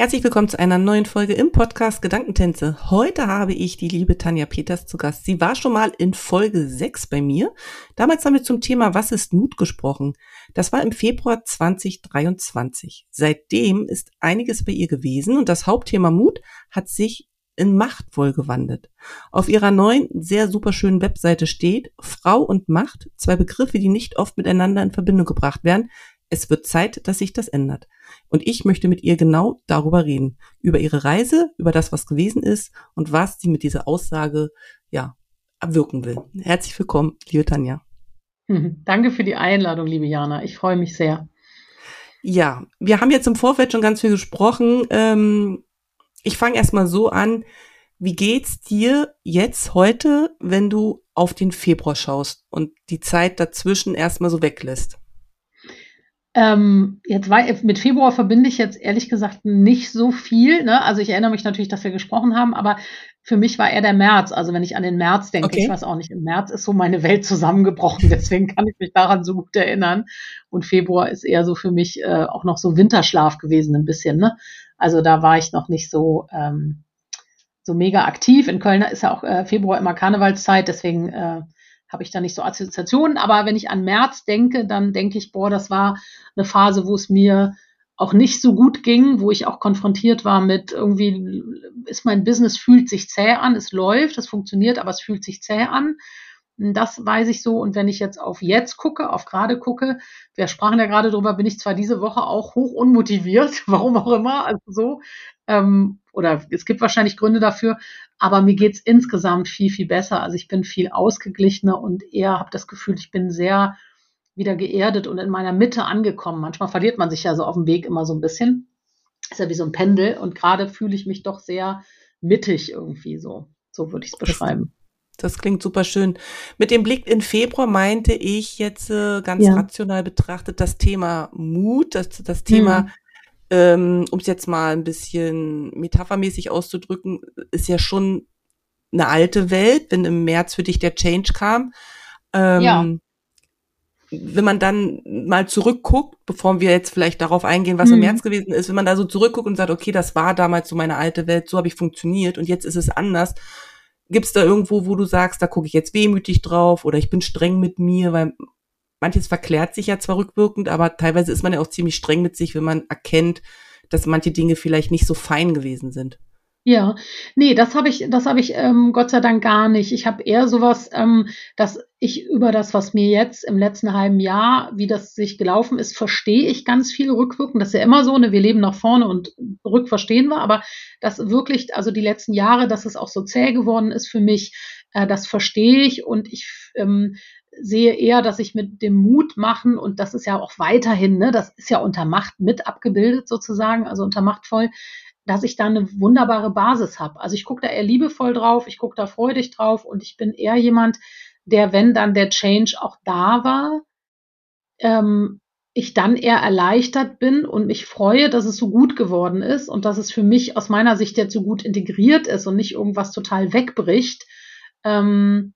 Herzlich willkommen zu einer neuen Folge im Podcast Gedankentänze. Heute habe ich die liebe Tanja Peters zu Gast. Sie war schon mal in Folge 6 bei mir. Damals haben wir zum Thema Was ist Mut gesprochen. Das war im Februar 2023. Seitdem ist einiges bei ihr gewesen und das Hauptthema Mut hat sich in machtvoll gewandelt. Auf ihrer neuen, sehr super schönen Webseite steht Frau und Macht, zwei Begriffe, die nicht oft miteinander in Verbindung gebracht werden, es wird Zeit, dass sich das ändert. Und ich möchte mit ihr genau darüber reden. Über ihre Reise, über das, was gewesen ist und was sie mit dieser Aussage, ja, erwirken will. Herzlich willkommen, liebe Tanja. Danke für die Einladung, liebe Jana. Ich freue mich sehr. Ja, wir haben jetzt im Vorfeld schon ganz viel gesprochen. Ähm, ich fange erstmal so an. Wie geht's dir jetzt heute, wenn du auf den Februar schaust und die Zeit dazwischen erstmal so weglässt? Ähm, jetzt war, mit Februar verbinde ich jetzt ehrlich gesagt nicht so viel. Ne? Also ich erinnere mich natürlich, dass wir gesprochen haben, aber für mich war eher der März. Also wenn ich an den März denke, okay. ich weiß auch nicht, im März ist so meine Welt zusammengebrochen. Deswegen kann ich mich daran so gut erinnern. Und Februar ist eher so für mich äh, auch noch so Winterschlaf gewesen, ein bisschen. Ne? Also da war ich noch nicht so ähm, so mega aktiv. In Köln ist ja auch äh, Februar immer Karnevalszeit, deswegen äh, habe ich da nicht so Assoziationen. Aber wenn ich an März denke, dann denke ich, boah, das war eine Phase, wo es mir auch nicht so gut ging, wo ich auch konfrontiert war mit irgendwie, ist mein Business, fühlt sich zäh an, es läuft, es funktioniert, aber es fühlt sich zäh an. Das weiß ich so. Und wenn ich jetzt auf jetzt gucke, auf gerade gucke, wir sprachen ja gerade drüber, bin ich zwar diese Woche auch hoch unmotiviert, warum auch immer, also so, ähm, oder es gibt wahrscheinlich Gründe dafür, aber mir geht's insgesamt viel, viel besser. Also ich bin viel ausgeglichener und eher habe das Gefühl, ich bin sehr wieder geerdet und in meiner Mitte angekommen. Manchmal verliert man sich ja so auf dem Weg immer so ein bisschen. Ist ja wie so ein Pendel und gerade fühle ich mich doch sehr mittig irgendwie so. So würde ich es beschreiben. Das, klingt super schön. Mit dem Blick in Februar meinte ich jetzt äh, ganz ja. rational betrachtet das Thema Mut, das, das Thema hm ähm, um es jetzt mal ein bisschen metaphermäßig auszudrücken, ist ja schon eine alte Welt, wenn im März für dich der Change kam. Ähm, ja. Wenn man dann mal zurückguckt, bevor wir jetzt vielleicht darauf eingehen, was mhm. im März gewesen ist, wenn man da so zurückguckt und sagt, okay, das war damals so meine alte Welt, so habe ich funktioniert und jetzt ist es anders. Gibt es da irgendwo, wo du sagst, da gucke ich jetzt wehmütig drauf oder ich bin streng mit mir, weil manches verklärt sich ja zwar rückwirkend, aber teilweise ist man ja auch ziemlich streng mit sich, wenn man erkennt, dass manche Dinge vielleicht nicht so fein gewesen sind. Ja, nee, das habe ich, das habe ich ähm, Gott sei Dank gar nicht. Ich habe eher sowas, ähm, dass ich über das, was mir jetzt im letzten halben Jahr, wie das sich gelaufen ist, verstehe ich ganz viel rückwirkend. Das ist ja immer so, ne, wir leben nach vorne und rück verstehen wir, aber das wirklich, also die letzten Jahre, dass es auch so zäh geworden ist für mich, äh, das verstehe ich. Und ich ähm, sehe eher, dass ich mit dem Mut machen, und das ist ja auch weiterhin, ne, das ist ja unter Macht mit abgebildet sozusagen, also unter machtvoll, dass ich da eine wunderbare Basis habe. Also ich gucke da eher liebevoll drauf, ich gucke da freudig drauf und ich bin eher jemand, der, wenn dann der Change auch da war, ähm, ich dann eher erleichtert bin und mich freue, dass es so gut geworden ist und dass es für mich aus meiner Sicht jetzt so gut integriert ist und nicht irgendwas total wegbricht. Ähm,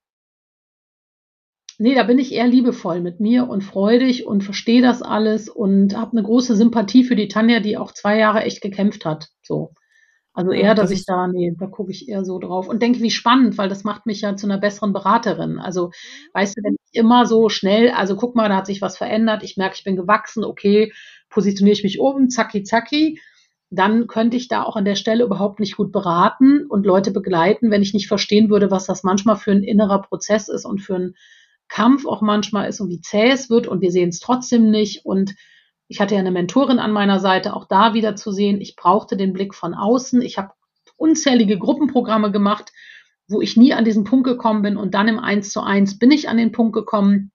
nee, da bin ich eher liebevoll mit mir und freudig und verstehe das alles und habe eine große Sympathie für die Tanja, die auch zwei Jahre echt gekämpft hat. So. Also eher, dass das ich da, nee, da gucke ich eher so drauf und denke, wie spannend, weil das macht mich ja zu einer besseren Beraterin. Also, weißt du, wenn ich immer so schnell, also guck mal, da hat sich was verändert, ich merke, ich bin gewachsen, okay, positioniere ich mich um, zacki, zacki, dann könnte ich da auch an der Stelle überhaupt nicht gut beraten und Leute begleiten, wenn ich nicht verstehen würde, was das manchmal für ein innerer Prozess ist und für ein Kampf auch manchmal ist und wie zäh es wird und wir sehen es trotzdem nicht. Und ich hatte ja eine Mentorin an meiner Seite, auch da wieder zu sehen, ich brauchte den Blick von außen. Ich habe unzählige Gruppenprogramme gemacht, wo ich nie an diesen Punkt gekommen bin und dann im Eins zu eins bin ich an den Punkt gekommen.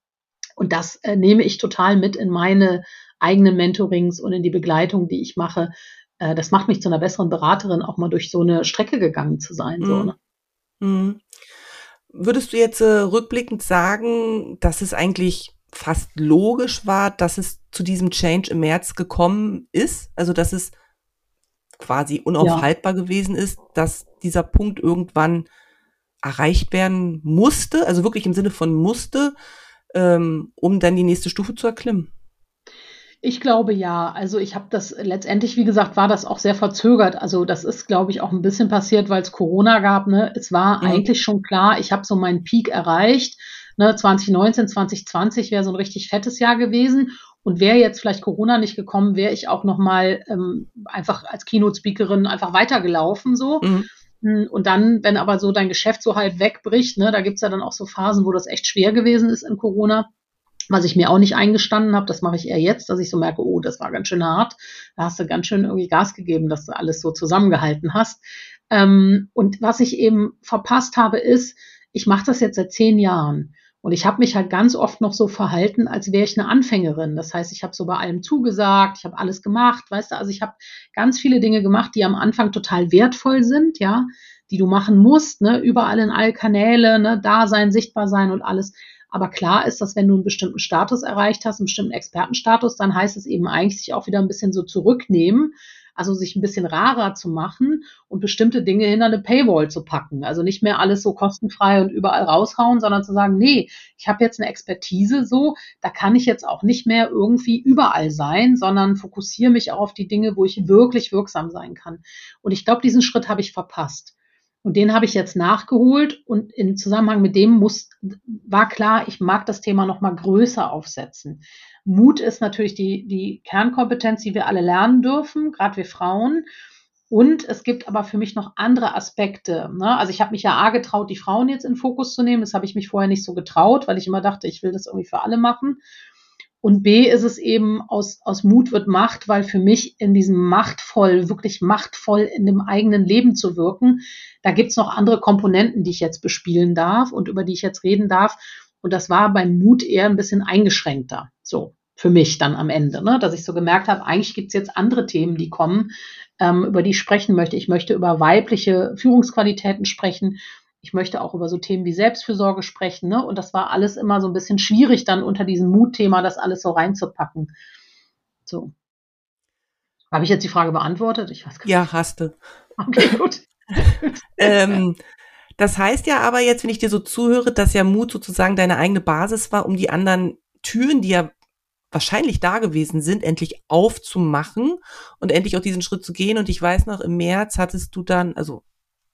Und das äh, nehme ich total mit in meine eigenen Mentorings und in die Begleitung, die ich mache. Äh, das macht mich zu einer besseren Beraterin, auch mal durch so eine Strecke gegangen zu sein. Mhm. So, ne? mhm. Würdest du jetzt äh, rückblickend sagen, dass es eigentlich fast logisch war, dass es zu diesem Change im März gekommen ist? Also, dass es quasi unaufhaltbar ja. gewesen ist, dass dieser Punkt irgendwann erreicht werden musste, also wirklich im Sinne von musste, ähm, um dann die nächste Stufe zu erklimmen? Ich glaube ja. Also ich habe das letztendlich, wie gesagt, war das auch sehr verzögert. Also das ist, glaube ich, auch ein bisschen passiert, weil es Corona gab. Ne? Es war mhm. eigentlich schon klar, ich habe so meinen Peak erreicht. Ne? 2019, 2020 wäre so ein richtig fettes Jahr gewesen. Und wäre jetzt vielleicht Corona nicht gekommen, wäre ich auch noch mal ähm, einfach als Keynote-Speakerin einfach weitergelaufen so. Mhm. Hm, und dann, wenn aber so dein Geschäft so halb wegbricht, ne, da gibt's ja dann auch so Phasen, wo das echt schwer gewesen ist in Corona, was ich mir auch nicht eingestanden habe, das mache ich eher jetzt, dass ich so merke, oh, das war ganz schön hart. Da hast du ganz schön irgendwie Gas gegeben, dass du alles so zusammengehalten hast. Ähm, und was ich eben verpasst habe, ist, ich mache das jetzt seit zehn Jahren. Und ich habe mich halt ganz oft noch so verhalten, als wäre ich eine Anfängerin. Das heißt, ich habe so bei allem zugesagt, ich habe alles gemacht, weißt du, also ich habe ganz viele Dinge gemacht, die am Anfang total wertvoll sind, ja, die du machen musst, ne, überall in all Kanäle, ne, da sein, sichtbar sein und alles. Aber klar ist, dass wenn du einen bestimmten Status erreicht hast, einen bestimmten Expertenstatus, dann heißt es eben eigentlich sich auch wieder ein bisschen so zurücknehmen, also sich ein bisschen rarer zu machen und bestimmte Dinge hinter eine Paywall zu packen. Also nicht mehr alles so kostenfrei und überall raushauen, sondern zu sagen, nee, ich habe jetzt eine Expertise so, da kann ich jetzt auch nicht mehr irgendwie überall sein, sondern fokussiere mich auch auf die Dinge, wo ich wirklich wirksam sein kann. Und ich glaube, diesen Schritt habe ich verpasst. Und den habe ich jetzt nachgeholt und im Zusammenhang mit dem muss, war klar, ich mag das Thema noch mal größer aufsetzen. Mut ist natürlich die, die Kernkompetenz, die wir alle lernen dürfen, gerade wir Frauen. Und es gibt aber für mich noch andere Aspekte. Ne? Also ich habe mich ja A getraut, die Frauen jetzt in Fokus zu nehmen. Das habe ich mich vorher nicht so getraut, weil ich immer dachte, ich will das irgendwie für alle machen. Und B ist es eben, aus, aus Mut wird Macht, weil für mich in diesem machtvoll, wirklich machtvoll in dem eigenen Leben zu wirken, da gibt's noch andere Komponenten, die ich jetzt bespielen darf und über die ich jetzt reden darf. Und das war beim Mut eher ein bisschen eingeschränkter. So, für mich dann am Ende, ne? dass ich so gemerkt habe, eigentlich gibt's jetzt andere Themen, die kommen, ähm, über die ich sprechen möchte. Ich möchte über weibliche Führungsqualitäten sprechen ich möchte auch über so Themen wie Selbstfürsorge sprechen. Ne? Und das war alles immer so ein bisschen schwierig, dann unter diesem Mutthema das alles so reinzupacken. So. Habe ich jetzt die Frage beantwortet? Ich weiß gar nicht. Ja, hast du. Okay, gut. ähm, das heißt ja aber jetzt, wenn ich dir so zuhöre, dass ja Mut sozusagen deine eigene Basis war, um die anderen Türen, die ja wahrscheinlich da gewesen sind, endlich aufzumachen und endlich auch diesen Schritt zu gehen. Und ich weiß noch, im März hattest du dann, also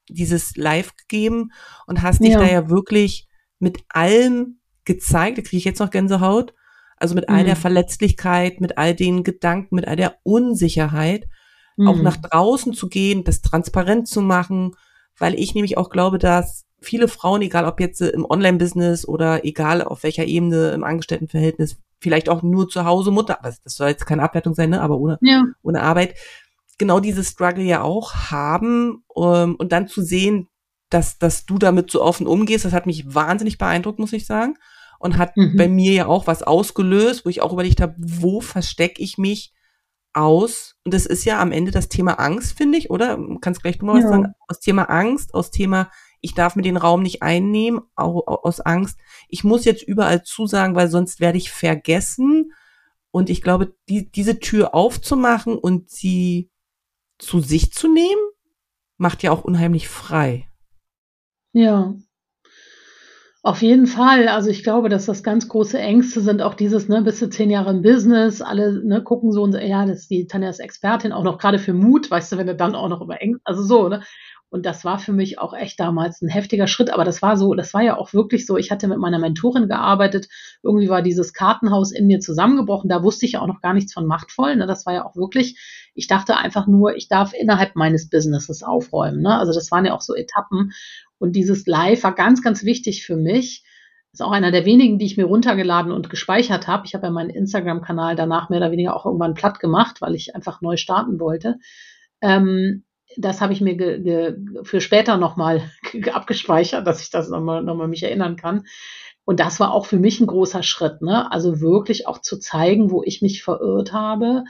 dieses Live gegeben und hast dich da ja wirklich mit allem gezeigt. Da kriege ich jetzt noch Gänsehaut. Also mit all der mhm. Verletzlichkeit, mit all den Gedanken, mit all der Unsicherheit, mhm. auch nach draußen zu gehen, das transparent zu machen, weil ich nämlich auch glaube, dass viele Frauen, egal ob jetzt im Online-Business oder egal auf welcher Ebene im Angestelltenverhältnis, vielleicht auch nur zu Hause Mutter, aber das soll jetzt keine Abwertung sein, ne? aber ohne, ja. ohne Arbeit, genau dieses Struggle ja auch haben ähm, und dann zu sehen, dass, dass du damit so offen umgehst, das hat mich wahnsinnig beeindruckt, muss ich sagen. Und hat mhm. bei mir ja auch was ausgelöst, wo ich auch überlegt habe, wo verstecke ich mich aus? Und das ist ja am Ende das Thema Angst, finde ich, oder? Kannst gleich du mal ja. was sagen? Aus Thema Angst, aus Thema, ich darf mir den Raum nicht einnehmen, aus Angst. Ich muss jetzt überall zusagen, weil sonst werde ich vergessen. Und ich glaube, die, diese Tür aufzumachen und sie zu sich zu nehmen, macht ja auch unheimlich frei. Ja. Auf jeden Fall. Also ich glaube, dass das ganz große Ängste sind. Auch dieses, ne, bist du zehn Jahre im Business, alle ne, gucken so und ja, das ist die Tanja ist Expertin, auch noch gerade für Mut, weißt du, wenn du dann auch noch über Ängste, also so, ne? Und das war für mich auch echt damals ein heftiger Schritt. Aber das war so, das war ja auch wirklich so. Ich hatte mit meiner Mentorin gearbeitet. Irgendwie war dieses Kartenhaus in mir zusammengebrochen. Da wusste ich ja auch noch gar nichts von machtvoll. Ne? Das war ja auch wirklich, ich dachte einfach nur, ich darf innerhalb meines Businesses aufräumen. Ne? Also das waren ja auch so Etappen. Und dieses Live war ganz, ganz wichtig für mich. Ist auch einer der wenigen, die ich mir runtergeladen und gespeichert habe. Ich habe ja meinen Instagram-Kanal danach mehr oder weniger auch irgendwann platt gemacht, weil ich einfach neu starten wollte. Ähm, das habe ich mir ge, ge, für später nochmal abgespeichert, dass ich das nochmal noch mal mich erinnern kann. Und das war auch für mich ein großer Schritt, ne? Also wirklich auch zu zeigen, wo ich mich verirrt habe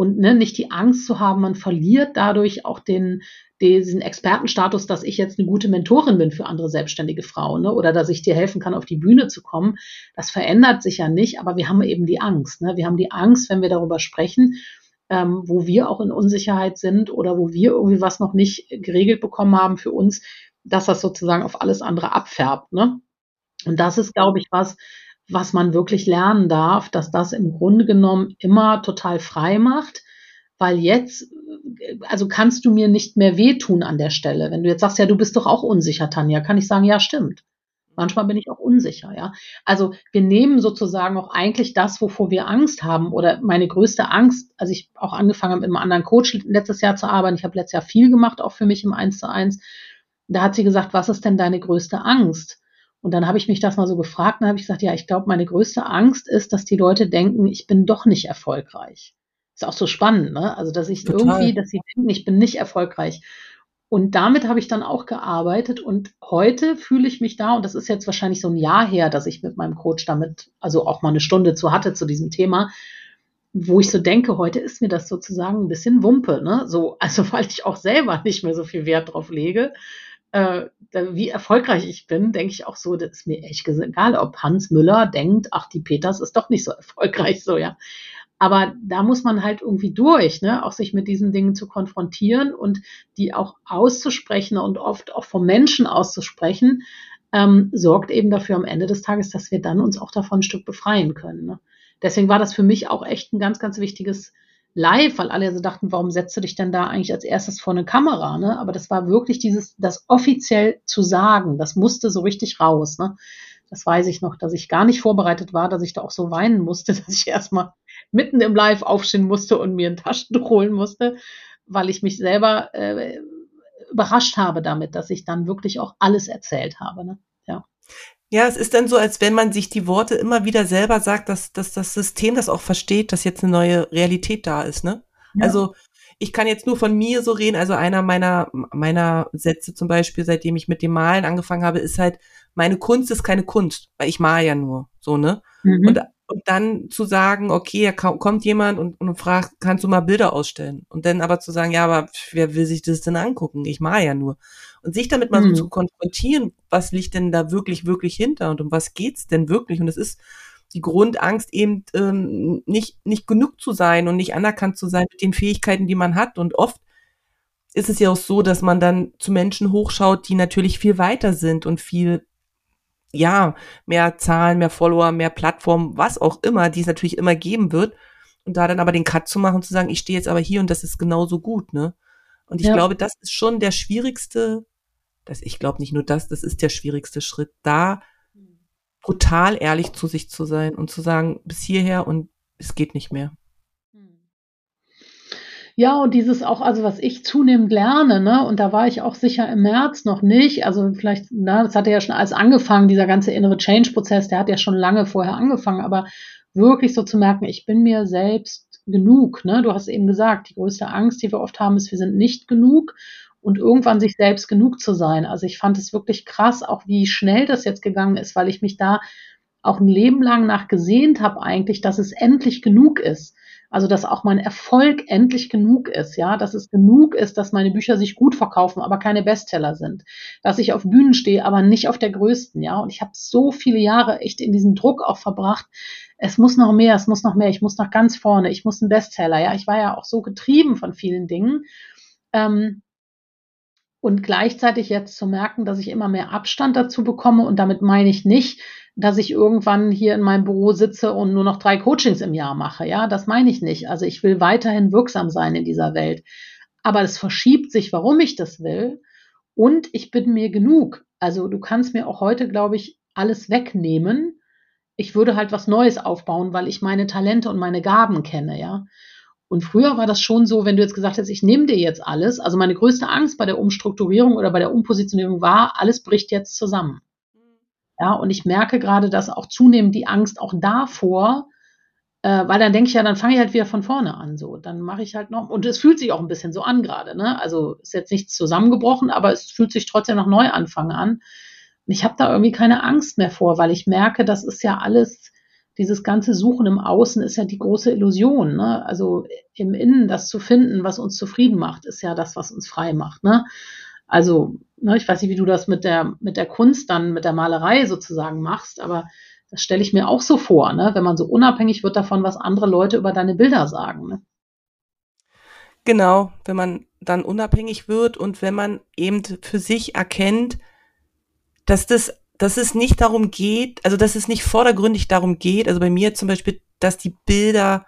und ne, nicht die Angst zu haben, man verliert dadurch auch den, diesen Expertenstatus, dass ich jetzt eine gute Mentorin bin für andere selbstständige Frauen ne? oder dass ich dir helfen kann, auf die Bühne zu kommen. Das verändert sich ja nicht, aber wir haben eben die Angst. Ne? Wir haben die Angst, wenn wir darüber sprechen, ähm, wo wir auch in Unsicherheit sind oder wo wir irgendwie was noch nicht geregelt bekommen haben für uns, dass das sozusagen auf alles andere abfärbt. Ne? Und das ist, glaube ich, was, was man wirklich lernen darf, dass das im Grunde genommen immer total frei macht, weil jetzt, also kannst du mir nicht mehr wehtun an der Stelle. Wenn du jetzt sagst, ja, du bist doch auch unsicher, Tanja, kann ich sagen, ja, stimmt. Manchmal bin ich auch unsicher, ja. Also wir nehmen sozusagen auch eigentlich das, wovor wir Angst haben oder meine größte Angst, als ich auch angefangen habe, mit einem anderen Coach letztes Jahr zu arbeiten, ich habe letztes Jahr viel gemacht, auch für mich im Eins zu eins, da hat sie gesagt, was ist denn deine größte Angst? Und dann habe ich mich das mal so gefragt und habe ich gesagt, ja, ich glaube, meine größte Angst ist, dass die Leute denken, ich bin doch nicht erfolgreich. Ist auch so spannend, ne? Also, dass ich Total. irgendwie, dass sie denken, ich bin nicht erfolgreich. Und damit habe ich dann auch gearbeitet und heute fühle ich mich da, und das ist jetzt wahrscheinlich so ein Jahr her, dass ich mit meinem Coach damit, also auch mal eine Stunde zu hatte zu diesem Thema, wo ich so denke, heute ist mir das sozusagen ein bisschen Wumpe, ne? So, also weil ich auch selber nicht mehr so viel Wert drauf lege äh, wie erfolgreich ich bin, denke ich auch so, das ist mir echt egal, ob Hans Müller denkt, ach, die Peters ist doch nicht so erfolgreich, so, ja. Aber da muss man halt irgendwie durch, ne, auch sich mit diesen Dingen zu konfrontieren und die auch auszusprechen und oft auch vom Menschen auszusprechen, ähm, sorgt eben dafür am Ende des Tages, dass wir dann uns auch davon ein Stück befreien können. Ne? Deswegen war das für mich auch echt ein ganz, ganz wichtiges live, weil alle so dachten, warum setzt du dich denn da eigentlich als erstes vor eine Kamera? Ne? Aber das war wirklich dieses, das offiziell zu sagen, das musste so richtig raus. Ne? Das weiß ich noch, dass ich gar nicht vorbereitet war, dass ich da auch so weinen musste, dass ich erstmal mitten im Live aufstehen musste und mir ein Taschentuch holen musste, weil ich mich selber äh, überrascht habe damit, dass ich dann wirklich auch alles erzählt habe. Ne? Ja. Ja, es ist dann so, als wenn man sich die Worte immer wieder selber sagt, dass, dass das System das auch versteht, dass jetzt eine neue Realität da ist, ne? Ja. Also ich kann jetzt nur von mir so reden. Also einer meiner, meiner Sätze zum Beispiel, seitdem ich mit dem Malen angefangen habe, ist halt, meine Kunst ist keine Kunst, weil ich mal ja nur, so, ne? Mhm. Und und dann zu sagen, okay, da kommt jemand und, und fragt, kannst du mal Bilder ausstellen? Und dann aber zu sagen, ja, aber wer will sich das denn angucken? Ich mal ja nur. Und sich damit mal mhm. so zu konfrontieren, was liegt denn da wirklich, wirklich hinter und um was geht's denn wirklich? Und es ist die Grundangst eben ähm, nicht, nicht genug zu sein und nicht anerkannt zu sein mit den Fähigkeiten, die man hat. Und oft ist es ja auch so, dass man dann zu Menschen hochschaut, die natürlich viel weiter sind und viel ja, mehr Zahlen, mehr Follower, mehr Plattformen, was auch immer, die es natürlich immer geben wird. Und da dann aber den Cut zu machen, zu sagen, ich stehe jetzt aber hier und das ist genauso gut, ne? Und ich ja. glaube, das ist schon der schwierigste, das, ich glaube nicht nur das, das ist der schwierigste Schritt, da brutal ehrlich zu sich zu sein und zu sagen, bis hierher und es geht nicht mehr. Ja, und dieses auch, also was ich zunehmend lerne, ne, und da war ich auch sicher im März noch nicht, also vielleicht, na, das hatte ja schon alles angefangen, dieser ganze innere Change-Prozess, der hat ja schon lange vorher angefangen, aber wirklich so zu merken, ich bin mir selbst genug, ne, du hast eben gesagt, die größte Angst, die wir oft haben, ist, wir sind nicht genug und irgendwann sich selbst genug zu sein. Also ich fand es wirklich krass, auch wie schnell das jetzt gegangen ist, weil ich mich da auch ein Leben lang nach gesehnt habe eigentlich, dass es endlich genug ist. Also, dass auch mein Erfolg endlich genug ist, ja, dass es genug ist, dass meine Bücher sich gut verkaufen, aber keine Bestseller sind. Dass ich auf Bühnen stehe, aber nicht auf der größten, ja. Und ich habe so viele Jahre echt in diesem Druck auch verbracht. Es muss noch mehr, es muss noch mehr, ich muss noch ganz vorne, ich muss ein Bestseller, ja. Ich war ja auch so getrieben von vielen Dingen. Ähm, und gleichzeitig jetzt zu merken, dass ich immer mehr Abstand dazu bekomme und damit meine ich nicht, dass ich irgendwann hier in meinem Büro sitze und nur noch drei Coachings im Jahr mache. Ja, das meine ich nicht. Also ich will weiterhin wirksam sein in dieser Welt. Aber es verschiebt sich, warum ich das will. Und ich bin mir genug. Also du kannst mir auch heute, glaube ich, alles wegnehmen. Ich würde halt was Neues aufbauen, weil ich meine Talente und meine Gaben kenne, ja. Und früher war das schon so, wenn du jetzt gesagt hast, ich nehme dir jetzt alles. Also meine größte Angst bei der Umstrukturierung oder bei der Umpositionierung war, alles bricht jetzt zusammen. Ja, und ich merke gerade, dass auch zunehmend die Angst auch davor, äh, weil dann denke ich ja, dann fange ich halt wieder von vorne an. So, dann mache ich halt noch, und es fühlt sich auch ein bisschen so an gerade, ne? Also ist jetzt nichts zusammengebrochen, aber es fühlt sich trotzdem noch Neuanfang an. Und ich habe da irgendwie keine Angst mehr vor, weil ich merke, das ist ja alles, dieses ganze Suchen im Außen ist ja die große Illusion. Ne? Also im Innen das zu finden, was uns zufrieden macht, ist ja das, was uns frei macht. Ne? Also, ne, ich weiß nicht, wie du das mit der, mit der Kunst dann, mit der Malerei sozusagen machst, aber das stelle ich mir auch so vor, ne? wenn man so unabhängig wird davon, was andere Leute über deine Bilder sagen. Ne? Genau, wenn man dann unabhängig wird und wenn man eben für sich erkennt, dass das, dass es nicht darum geht, also dass es nicht vordergründig darum geht, also bei mir zum Beispiel, dass die Bilder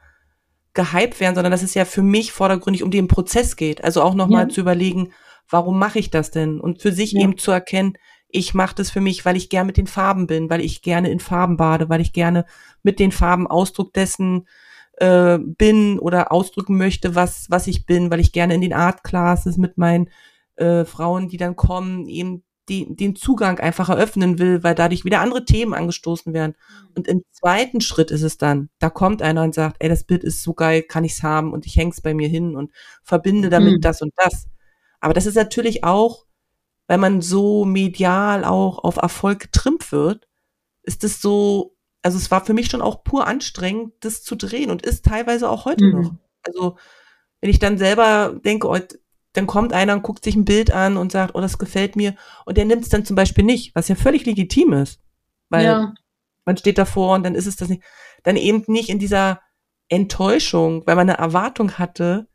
gehypt werden, sondern dass es ja für mich vordergründig um den Prozess geht. Also auch nochmal ja. zu überlegen, warum mache ich das denn? Und für sich ja. eben zu erkennen, ich mache das für mich, weil ich gern mit den Farben bin, weil ich gerne in Farben bade, weil ich gerne mit den Farben Ausdruck dessen äh, bin oder ausdrücken möchte, was, was ich bin, weil ich gerne in den Art Classes mit meinen äh, Frauen, die dann kommen, eben die, den Zugang einfach eröffnen will, weil dadurch wieder andere Themen angestoßen werden. Mhm. Und im zweiten Schritt ist es dann, da kommt einer und sagt, ey, das Bild ist so geil, kann ich's haben und ich häng's bei mir hin und verbinde damit mhm. das und das. Aber das ist natürlich auch, weil man so medial auch auf Erfolg getrimmt wird, ist es so also es war für mich schon auch pur anstrengend, das zu drehen und ist teilweise auch heute mhm. noch. Also wenn ich dann selber denke, oh, dann kommt einer und guckt sich ein Bild an und sagt, oh, das gefällt mir, und der nimmt es dann zum Beispiel nicht, was ja völlig legitim ist, weil ja. man steht davor und dann ist es das nicht, dann eben nicht in dieser Enttäuschung, weil man eine Erwartung hatte,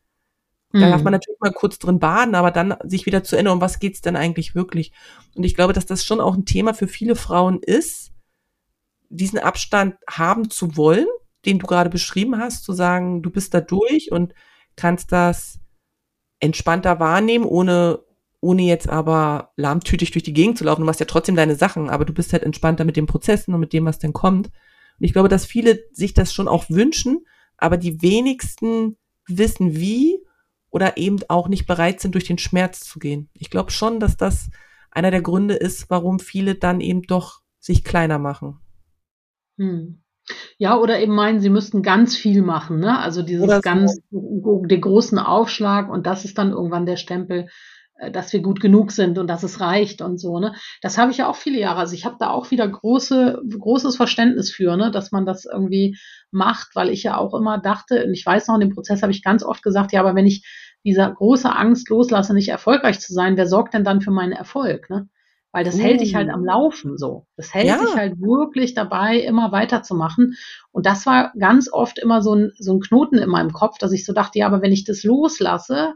da darf man mhm. natürlich mal kurz drin baden, aber dann sich wieder zu erinnern, um was geht's denn eigentlich wirklich? Und ich glaube, dass das schon auch ein Thema für viele Frauen ist, diesen Abstand haben zu wollen, den du gerade beschrieben hast, zu sagen, du bist da durch und kannst das entspannter wahrnehmen, ohne, ohne jetzt aber lahmtütig durch die Gegend zu laufen. Du machst ja trotzdem deine Sachen, aber du bist halt entspannter mit den Prozessen und mit dem, was dann kommt. Und ich glaube, dass viele sich das schon auch wünschen, aber die wenigsten wissen wie oder eben auch nicht bereit sind, durch den Schmerz zu gehen. Ich glaube schon, dass das einer der Gründe ist, warum viele dann eben doch sich kleiner machen. Hm. Ja, oder eben meinen, sie müssten ganz viel machen, ne? Also dieses so. ganz, den großen Aufschlag und das ist dann irgendwann der Stempel, dass wir gut genug sind und dass es reicht und so, ne? Das habe ich ja auch viele Jahre. Also ich habe da auch wieder große, großes Verständnis für, ne, dass man das irgendwie macht, weil ich ja auch immer dachte, und ich weiß noch, in dem Prozess habe ich ganz oft gesagt, ja, aber wenn ich diese große Angst loslasse, nicht erfolgreich zu sein, wer sorgt denn dann für meinen Erfolg, ne? Weil das uh. hält dich halt am oh. Laufen so. Das hält ja. dich halt wirklich dabei, immer weiterzumachen. Und das war ganz oft immer so ein, so ein Knoten in meinem Kopf, dass ich so dachte, ja, aber wenn ich das loslasse,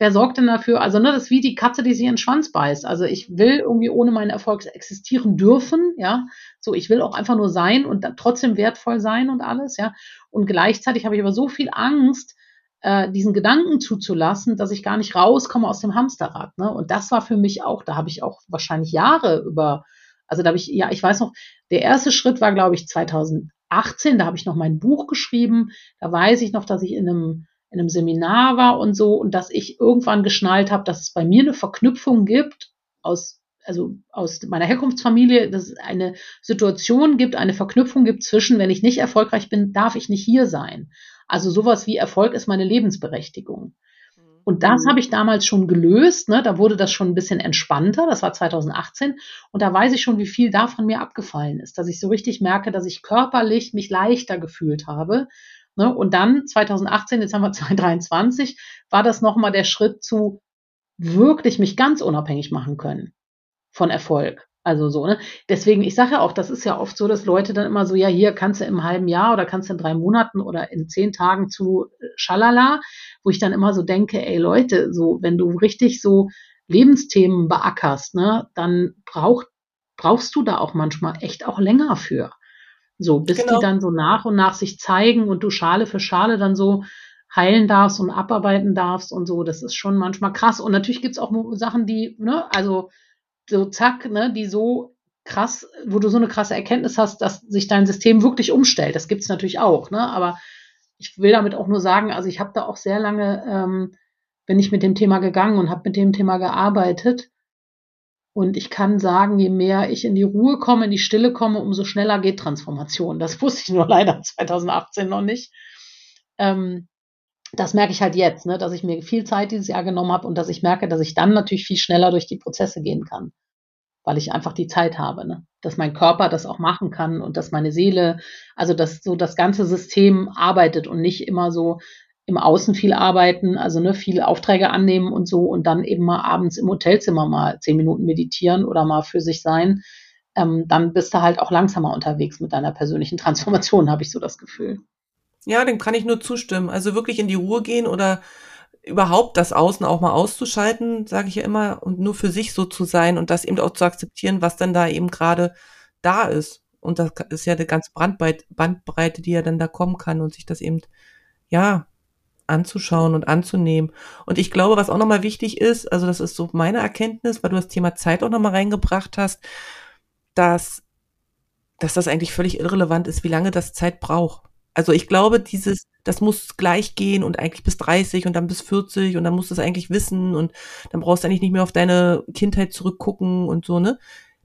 wer sorgt denn dafür? Also, ne, das ist wie die Katze, die sich in den Schwanz beißt. Also, ich will irgendwie ohne meinen Erfolg existieren dürfen, ja. So, ich will auch einfach nur sein und trotzdem wertvoll sein und alles, ja. Und gleichzeitig habe ich aber so viel Angst, äh, diesen Gedanken zuzulassen, dass ich gar nicht rauskomme aus dem Hamsterrad. Ne? Und das war für mich auch, da habe ich auch wahrscheinlich Jahre über, also da habe ich, ja, ich weiß noch, der erste Schritt war, glaube ich, 2018, da habe ich noch mein Buch geschrieben, da weiß ich noch, dass ich in einem in einem Seminar war und so und dass ich irgendwann geschnallt habe, dass es bei mir eine Verknüpfung gibt aus also aus meiner Herkunftsfamilie, dass es eine Situation gibt, eine Verknüpfung gibt zwischen, wenn ich nicht erfolgreich bin, darf ich nicht hier sein. Also sowas wie Erfolg ist meine Lebensberechtigung. Und das habe ich damals schon gelöst. Ne? Da wurde das schon ein bisschen entspannter. Das war 2018. Und da weiß ich schon, wie viel da von mir abgefallen ist. Dass ich so richtig merke, dass ich körperlich mich leichter gefühlt habe. Ne? Und dann 2018, jetzt haben wir 2023, war das nochmal der Schritt zu wirklich mich ganz unabhängig machen können von Erfolg. Also so, ne? Deswegen, ich sage ja auch, das ist ja oft so, dass Leute dann immer so, ja, hier kannst du im halben Jahr oder kannst du in drei Monaten oder in zehn Tagen zu äh, Schalala, wo ich dann immer so denke, ey Leute, so, wenn du richtig so Lebensthemen beackerst, ne, dann braucht, brauchst du da auch manchmal echt auch länger für. So, bis genau. die dann so nach und nach sich zeigen und du Schale für Schale dann so heilen darfst und abarbeiten darfst und so. Das ist schon manchmal krass. Und natürlich gibt's auch Sachen, die, ne, also so zack, ne, die so krass, wo du so eine krasse Erkenntnis hast, dass sich dein System wirklich umstellt. Das gibt's natürlich auch, ne? Aber ich will damit auch nur sagen, also ich habe da auch sehr lange, ähm, bin ich mit dem Thema gegangen und habe mit dem Thema gearbeitet. Und ich kann sagen, je mehr ich in die Ruhe komme, in die Stille komme, umso schneller geht Transformation. Das wusste ich nur leider 2018 noch nicht. Ähm, das merke ich halt jetzt, ne, dass ich mir viel Zeit dieses Jahr genommen habe und dass ich merke, dass ich dann natürlich viel schneller durch die Prozesse gehen kann. weil ich einfach die Zeit habe, ne? dass mein Körper das auch machen kann und dass meine Seele, also dass so das ganze System arbeitet und nicht immer so im Außen viel arbeiten, also ne, viele Aufträge annehmen und so und dann eben mal abends im Hotelzimmer mal zehn Minuten meditieren oder mal für sich sein, ähm, dann bist du halt auch langsamer unterwegs mit deiner persönlichen Transformation, habe ich so das Gefühl. Ja, dem kann ich nur zustimmen. Also wirklich in die Ruhe gehen oder überhaupt das Außen auch mal auszuschalten, sage ich ja immer, und nur für sich so zu sein und das eben auch zu akzeptieren, was dann da eben gerade da ist. Und das ist ja eine ganze Bandbreite, Bandbreite, die ja dann da kommen kann und sich das eben, ja, anzuschauen und anzunehmen. Und ich glaube, was auch nochmal wichtig ist, also das ist so meine Erkenntnis, weil du das Thema Zeit auch nochmal reingebracht hast, dass, dass das eigentlich völlig irrelevant ist, wie lange das Zeit braucht. Also ich glaube, dieses, das muss gleich gehen und eigentlich bis 30 und dann bis 40 und dann musst du es eigentlich wissen und dann brauchst du eigentlich nicht mehr auf deine Kindheit zurückgucken und so, ne?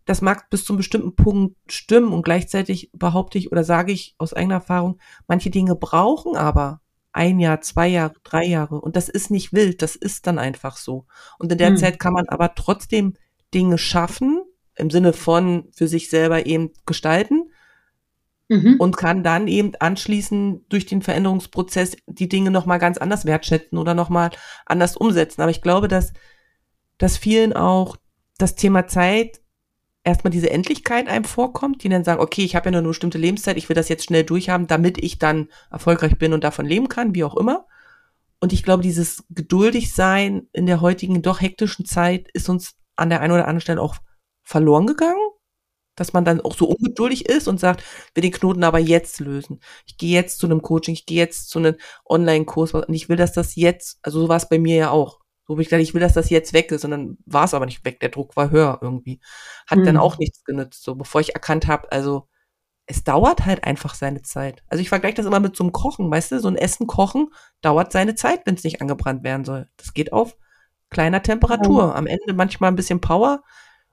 Das mag bis zum bestimmten Punkt stimmen und gleichzeitig behaupte ich oder sage ich aus eigener Erfahrung, manche Dinge brauchen aber ein Jahr, zwei Jahre, drei Jahre. Und das ist nicht wild, das ist dann einfach so. Und in der hm. Zeit kann man aber trotzdem Dinge schaffen, im Sinne von für sich selber eben gestalten mhm. und kann dann eben anschließend durch den Veränderungsprozess die Dinge nochmal ganz anders wertschätzen oder nochmal anders umsetzen. Aber ich glaube, dass, dass vielen auch das Thema Zeit erstmal diese Endlichkeit einem vorkommt, die dann sagen, okay, ich habe ja nur eine bestimmte Lebenszeit, ich will das jetzt schnell durchhaben, damit ich dann erfolgreich bin und davon leben kann, wie auch immer. Und ich glaube, dieses geduldig sein in der heutigen doch hektischen Zeit ist uns an der einen oder anderen Stelle auch verloren gegangen, dass man dann auch so ungeduldig ist und sagt, will den Knoten aber jetzt lösen. Ich gehe jetzt zu einem Coaching, ich gehe jetzt zu einem Online-Kurs und ich will, dass das jetzt, also so war es bei mir ja auch. So habe ich gedacht, ich will, dass das jetzt weg ist. Und dann war es aber nicht weg. Der Druck war höher irgendwie. Hat mhm. dann auch nichts genützt. So, bevor ich erkannt habe, also es dauert halt einfach seine Zeit. Also ich vergleiche das immer mit so einem Kochen, weißt du, so ein Essen kochen dauert seine Zeit, wenn es nicht angebrannt werden soll. Das geht auf kleiner Temperatur. Mhm. Am Ende manchmal ein bisschen Power.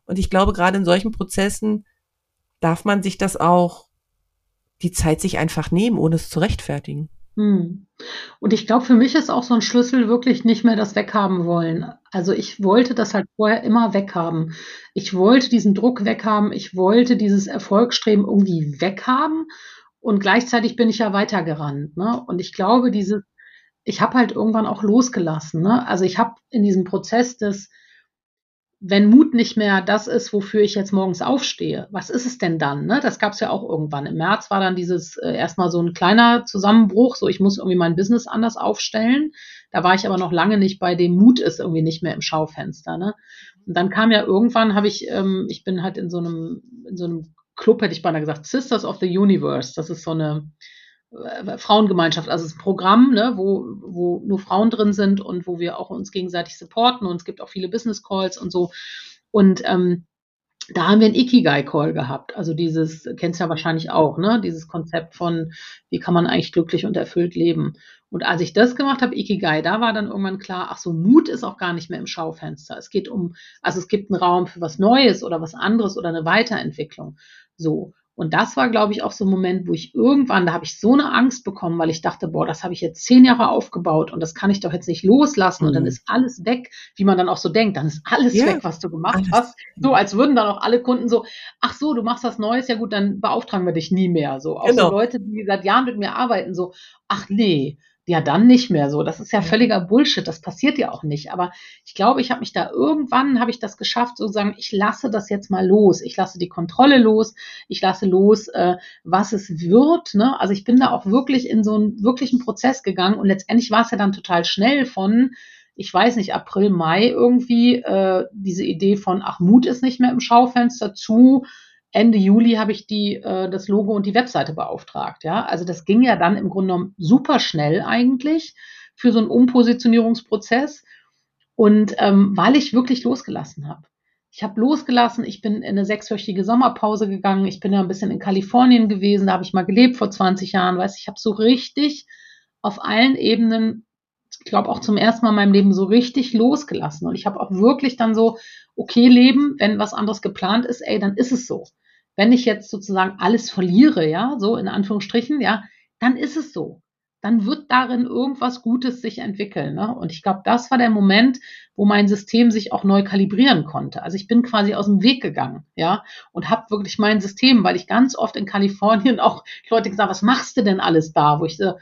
Und ich glaube, gerade in solchen Prozessen darf man sich das auch, die Zeit sich einfach nehmen, ohne es zu rechtfertigen. Hm. Und ich glaube, für mich ist auch so ein Schlüssel wirklich nicht mehr das weghaben wollen. Also ich wollte das halt vorher immer weghaben. Ich wollte diesen Druck weghaben. Ich wollte dieses Erfolgsstreben irgendwie weghaben. Und gleichzeitig bin ich ja weitergerannt. Ne? Und ich glaube, dieses, ich habe halt irgendwann auch losgelassen. Ne? Also ich habe in diesem Prozess des wenn Mut nicht mehr das ist, wofür ich jetzt morgens aufstehe, was ist es denn dann? Ne? Das gab es ja auch irgendwann. Im März war dann dieses äh, erstmal so ein kleiner Zusammenbruch, so ich muss irgendwie mein Business anders aufstellen. Da war ich aber noch lange nicht bei dem Mut ist irgendwie nicht mehr im Schaufenster. Ne? Und dann kam ja irgendwann, habe ich, ähm, ich bin halt in so einem, in so einem Club, hätte ich beinahe gesagt, Sisters of the Universe. Das ist so eine äh, Frauengemeinschaft, also ein Programm, ne, wo, wo nur Frauen drin sind und wo wir auch uns gegenseitig supporten und es gibt auch viele Business Calls und so. Und ähm, da haben wir einen Ikigai-Call gehabt. Also dieses, kennst ja wahrscheinlich auch, ne? Dieses Konzept von, wie kann man eigentlich glücklich und erfüllt leben. Und als ich das gemacht habe, Ikigai, da war dann irgendwann klar, ach so, Mut ist auch gar nicht mehr im Schaufenster. Es geht um, also es gibt einen Raum für was Neues oder was anderes oder eine Weiterentwicklung. So. Und das war, glaube ich, auch so ein Moment, wo ich irgendwann, da habe ich so eine Angst bekommen, weil ich dachte, boah, das habe ich jetzt zehn Jahre aufgebaut und das kann ich doch jetzt nicht loslassen. Mhm. Und dann mhm. ist alles weg, wie man dann auch so denkt, dann ist alles ja, weg, was du gemacht alles. hast. So, als würden dann auch alle Kunden so, ach so, du machst was Neues, ja gut, dann beauftragen wir dich nie mehr. So, auch genau. so Leute, die seit Jahren mit mir arbeiten, so, ach nee, ja, dann nicht mehr so. Das ist ja völliger Bullshit. Das passiert ja auch nicht. Aber ich glaube, ich habe mich da irgendwann, habe ich das geschafft, sozusagen, ich lasse das jetzt mal los. Ich lasse die Kontrolle los. Ich lasse los, äh, was es wird. Ne? Also ich bin da auch wirklich in so einen wirklichen Prozess gegangen. Und letztendlich war es ja dann total schnell von, ich weiß nicht, April, Mai irgendwie, äh, diese Idee von, ach, Mut ist nicht mehr im Schaufenster zu, Ende Juli habe ich die, äh, das Logo und die Webseite beauftragt. Ja, also das ging ja dann im Grunde genommen super schnell eigentlich für so einen Umpositionierungsprozess. Und ähm, weil ich wirklich losgelassen habe. Ich habe losgelassen, ich bin in eine sechswöchige Sommerpause gegangen, ich bin ja ein bisschen in Kalifornien gewesen, da habe ich mal gelebt vor 20 Jahren, weiß ich habe so richtig auf allen Ebenen, ich glaube auch zum ersten Mal in meinem Leben so richtig losgelassen. Und ich habe auch wirklich dann so, okay, Leben, wenn was anderes geplant ist, ey, dann ist es so wenn ich jetzt sozusagen alles verliere, ja, so in Anführungsstrichen, ja, dann ist es so. dann wird darin irgendwas Gutes sich entwickeln. Ne? Und ich glaube, das war der Moment, wo mein System sich auch neu kalibrieren konnte. Also ich bin quasi aus dem Weg gegangen, ja, und habe wirklich mein System, weil ich ganz oft in Kalifornien auch Leute gesagt, was machst du denn alles da? Wo ich so,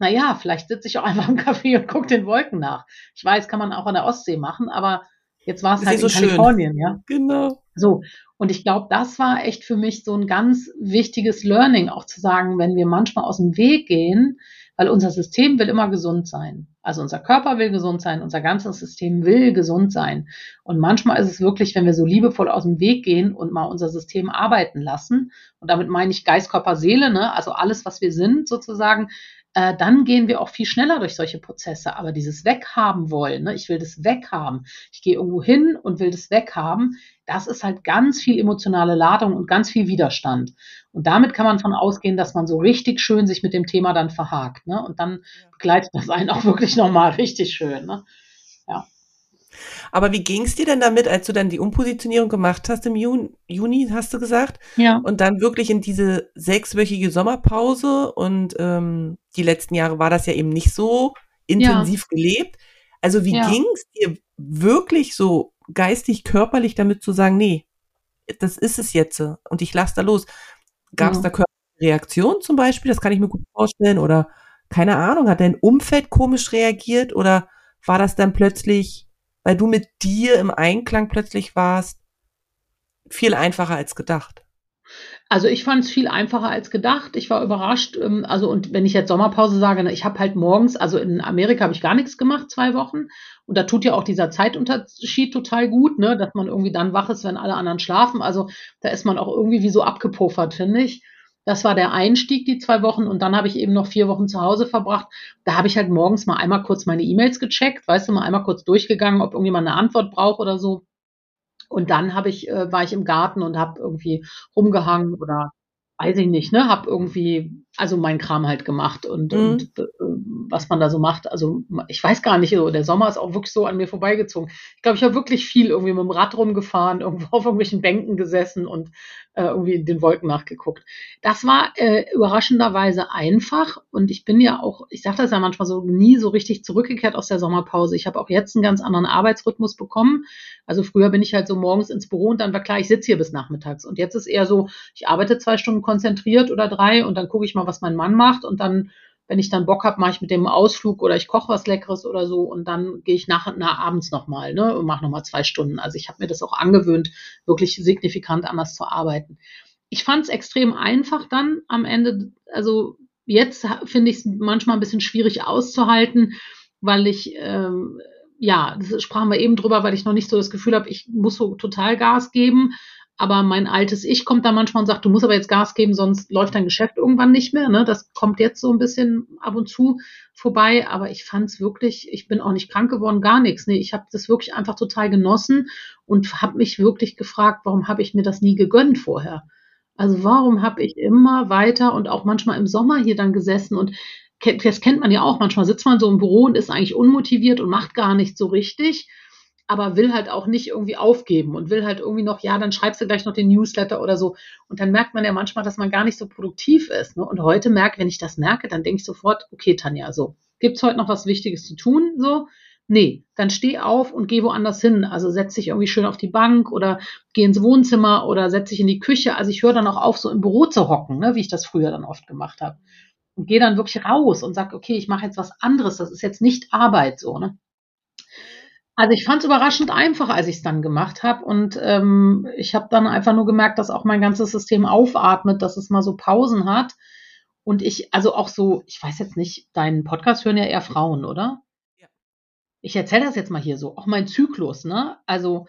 naja, vielleicht sitze ich auch einfach im Café und gucke den Wolken nach. Ich weiß, kann man auch an der Ostsee machen, aber jetzt war es halt in so Kalifornien, schön. ja. Genau. So, und ich glaube, das war echt für mich so ein ganz wichtiges Learning, auch zu sagen, wenn wir manchmal aus dem Weg gehen, weil unser System will immer gesund sein. Also unser Körper will gesund sein, unser ganzes System will gesund sein. Und manchmal ist es wirklich, wenn wir so liebevoll aus dem Weg gehen und mal unser System arbeiten lassen, und damit meine ich Geist, Körper, Seele, ne? also alles, was wir sind sozusagen, äh, dann gehen wir auch viel schneller durch solche Prozesse. Aber dieses Weghaben wollen, ne, ich will das weghaben, ich gehe irgendwo hin und will das weghaben, das ist halt ganz viel emotionale Ladung und ganz viel Widerstand. Und damit kann man von ausgehen, dass man so richtig schön sich mit dem Thema dann verhakt. Ne? Und dann begleitet das einen auch wirklich nochmal richtig schön. Ne? Ja. Aber wie ging es dir denn damit, als du dann die Umpositionierung gemacht hast im Juni, Juni, hast du gesagt? Ja. Und dann wirklich in diese sechswöchige Sommerpause und ähm, die letzten Jahre war das ja eben nicht so intensiv ja. gelebt. Also wie ja. ging es dir wirklich so geistig, körperlich damit zu sagen, nee, das ist es jetzt und ich lasse da los? Gab es ja. da körperliche Reaktionen zum Beispiel? Das kann ich mir gut vorstellen. Oder keine Ahnung, hat dein Umfeld komisch reagiert oder war das dann plötzlich weil du mit dir im Einklang plötzlich warst, viel einfacher als gedacht. Also ich fand es viel einfacher als gedacht. Ich war überrascht. Ähm, also und wenn ich jetzt Sommerpause sage, ne, ich habe halt morgens, also in Amerika habe ich gar nichts gemacht, zwei Wochen. Und da tut ja auch dieser Zeitunterschied total gut, ne, dass man irgendwie dann wach ist, wenn alle anderen schlafen. Also da ist man auch irgendwie wie so abgepuffert, finde ich. Das war der Einstieg, die zwei Wochen. Und dann habe ich eben noch vier Wochen zu Hause verbracht. Da habe ich halt morgens mal einmal kurz meine E-Mails gecheckt, weißt du, mal einmal kurz durchgegangen, ob irgendjemand eine Antwort braucht oder so. Und dann habe ich, äh, war ich im Garten und habe irgendwie rumgehangen oder weiß ich nicht, ne, habe irgendwie also mein Kram halt gemacht und, mhm. und äh, was man da so macht. Also ich weiß gar nicht, der Sommer ist auch wirklich so an mir vorbeigezogen. Ich glaube, ich habe wirklich viel irgendwie mit dem Rad rumgefahren, irgendwo auf irgendwelchen Bänken gesessen und äh, irgendwie in den Wolken nachgeguckt. Das war äh, überraschenderweise einfach und ich bin ja auch, ich sage das ja manchmal so, nie so richtig zurückgekehrt aus der Sommerpause. Ich habe auch jetzt einen ganz anderen Arbeitsrhythmus bekommen. Also früher bin ich halt so morgens ins Büro und dann war klar, ich sitze hier bis nachmittags. Und jetzt ist eher so, ich arbeite zwei Stunden konzentriert oder drei und dann gucke ich mal, was mein Mann macht und dann, wenn ich dann Bock habe, mache ich mit dem Ausflug oder ich koche was Leckeres oder so und dann gehe ich nach und nach abends nochmal ne, und mache nochmal zwei Stunden. Also ich habe mir das auch angewöhnt, wirklich signifikant anders zu arbeiten. Ich fand es extrem einfach dann am Ende, also jetzt finde ich es manchmal ein bisschen schwierig auszuhalten, weil ich ähm, ja, das sprachen wir eben drüber, weil ich noch nicht so das Gefühl habe, ich muss so total Gas geben. Aber mein altes Ich kommt da manchmal und sagt, du musst aber jetzt Gas geben, sonst läuft dein Geschäft irgendwann nicht mehr. Ne? Das kommt jetzt so ein bisschen ab und zu vorbei. Aber ich fand es wirklich, ich bin auch nicht krank geworden, gar nichts. Nee, ich habe das wirklich einfach total genossen und habe mich wirklich gefragt, warum habe ich mir das nie gegönnt vorher? Also warum habe ich immer weiter und auch manchmal im Sommer hier dann gesessen und das kennt man ja auch, manchmal sitzt man so im Büro und ist eigentlich unmotiviert und macht gar nicht so richtig aber will halt auch nicht irgendwie aufgeben und will halt irgendwie noch, ja, dann schreibst du gleich noch den Newsletter oder so. Und dann merkt man ja manchmal, dass man gar nicht so produktiv ist. Ne? Und heute merke, wenn ich das merke, dann denke ich sofort, okay, Tanja, so, gibt's heute noch was Wichtiges zu tun? So, nee, dann steh auf und geh woanders hin. Also setz dich irgendwie schön auf die Bank oder geh ins Wohnzimmer oder setz dich in die Küche. Also ich höre dann auch auf, so im Büro zu hocken, ne, wie ich das früher dann oft gemacht habe. Und gehe dann wirklich raus und sag, okay, ich mache jetzt was anderes. Das ist jetzt nicht Arbeit so, ne? Also ich fand es überraschend einfach, als ich es dann gemacht habe. Und ähm, ich habe dann einfach nur gemerkt, dass auch mein ganzes System aufatmet, dass es mal so Pausen hat. Und ich, also auch so, ich weiß jetzt nicht, deinen Podcast hören ja eher Frauen, oder? Ja. Ich erzähle das jetzt mal hier so. Auch mein Zyklus, ne? Also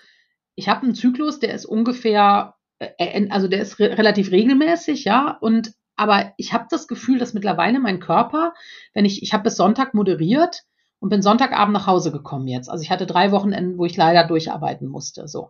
ich habe einen Zyklus, der ist ungefähr, äh, also der ist re relativ regelmäßig, ja. Und aber ich habe das Gefühl, dass mittlerweile mein Körper, wenn ich, ich habe bis Sonntag moderiert, und bin Sonntagabend nach Hause gekommen jetzt. Also ich hatte drei Wochenenden, wo ich leider durcharbeiten musste. So.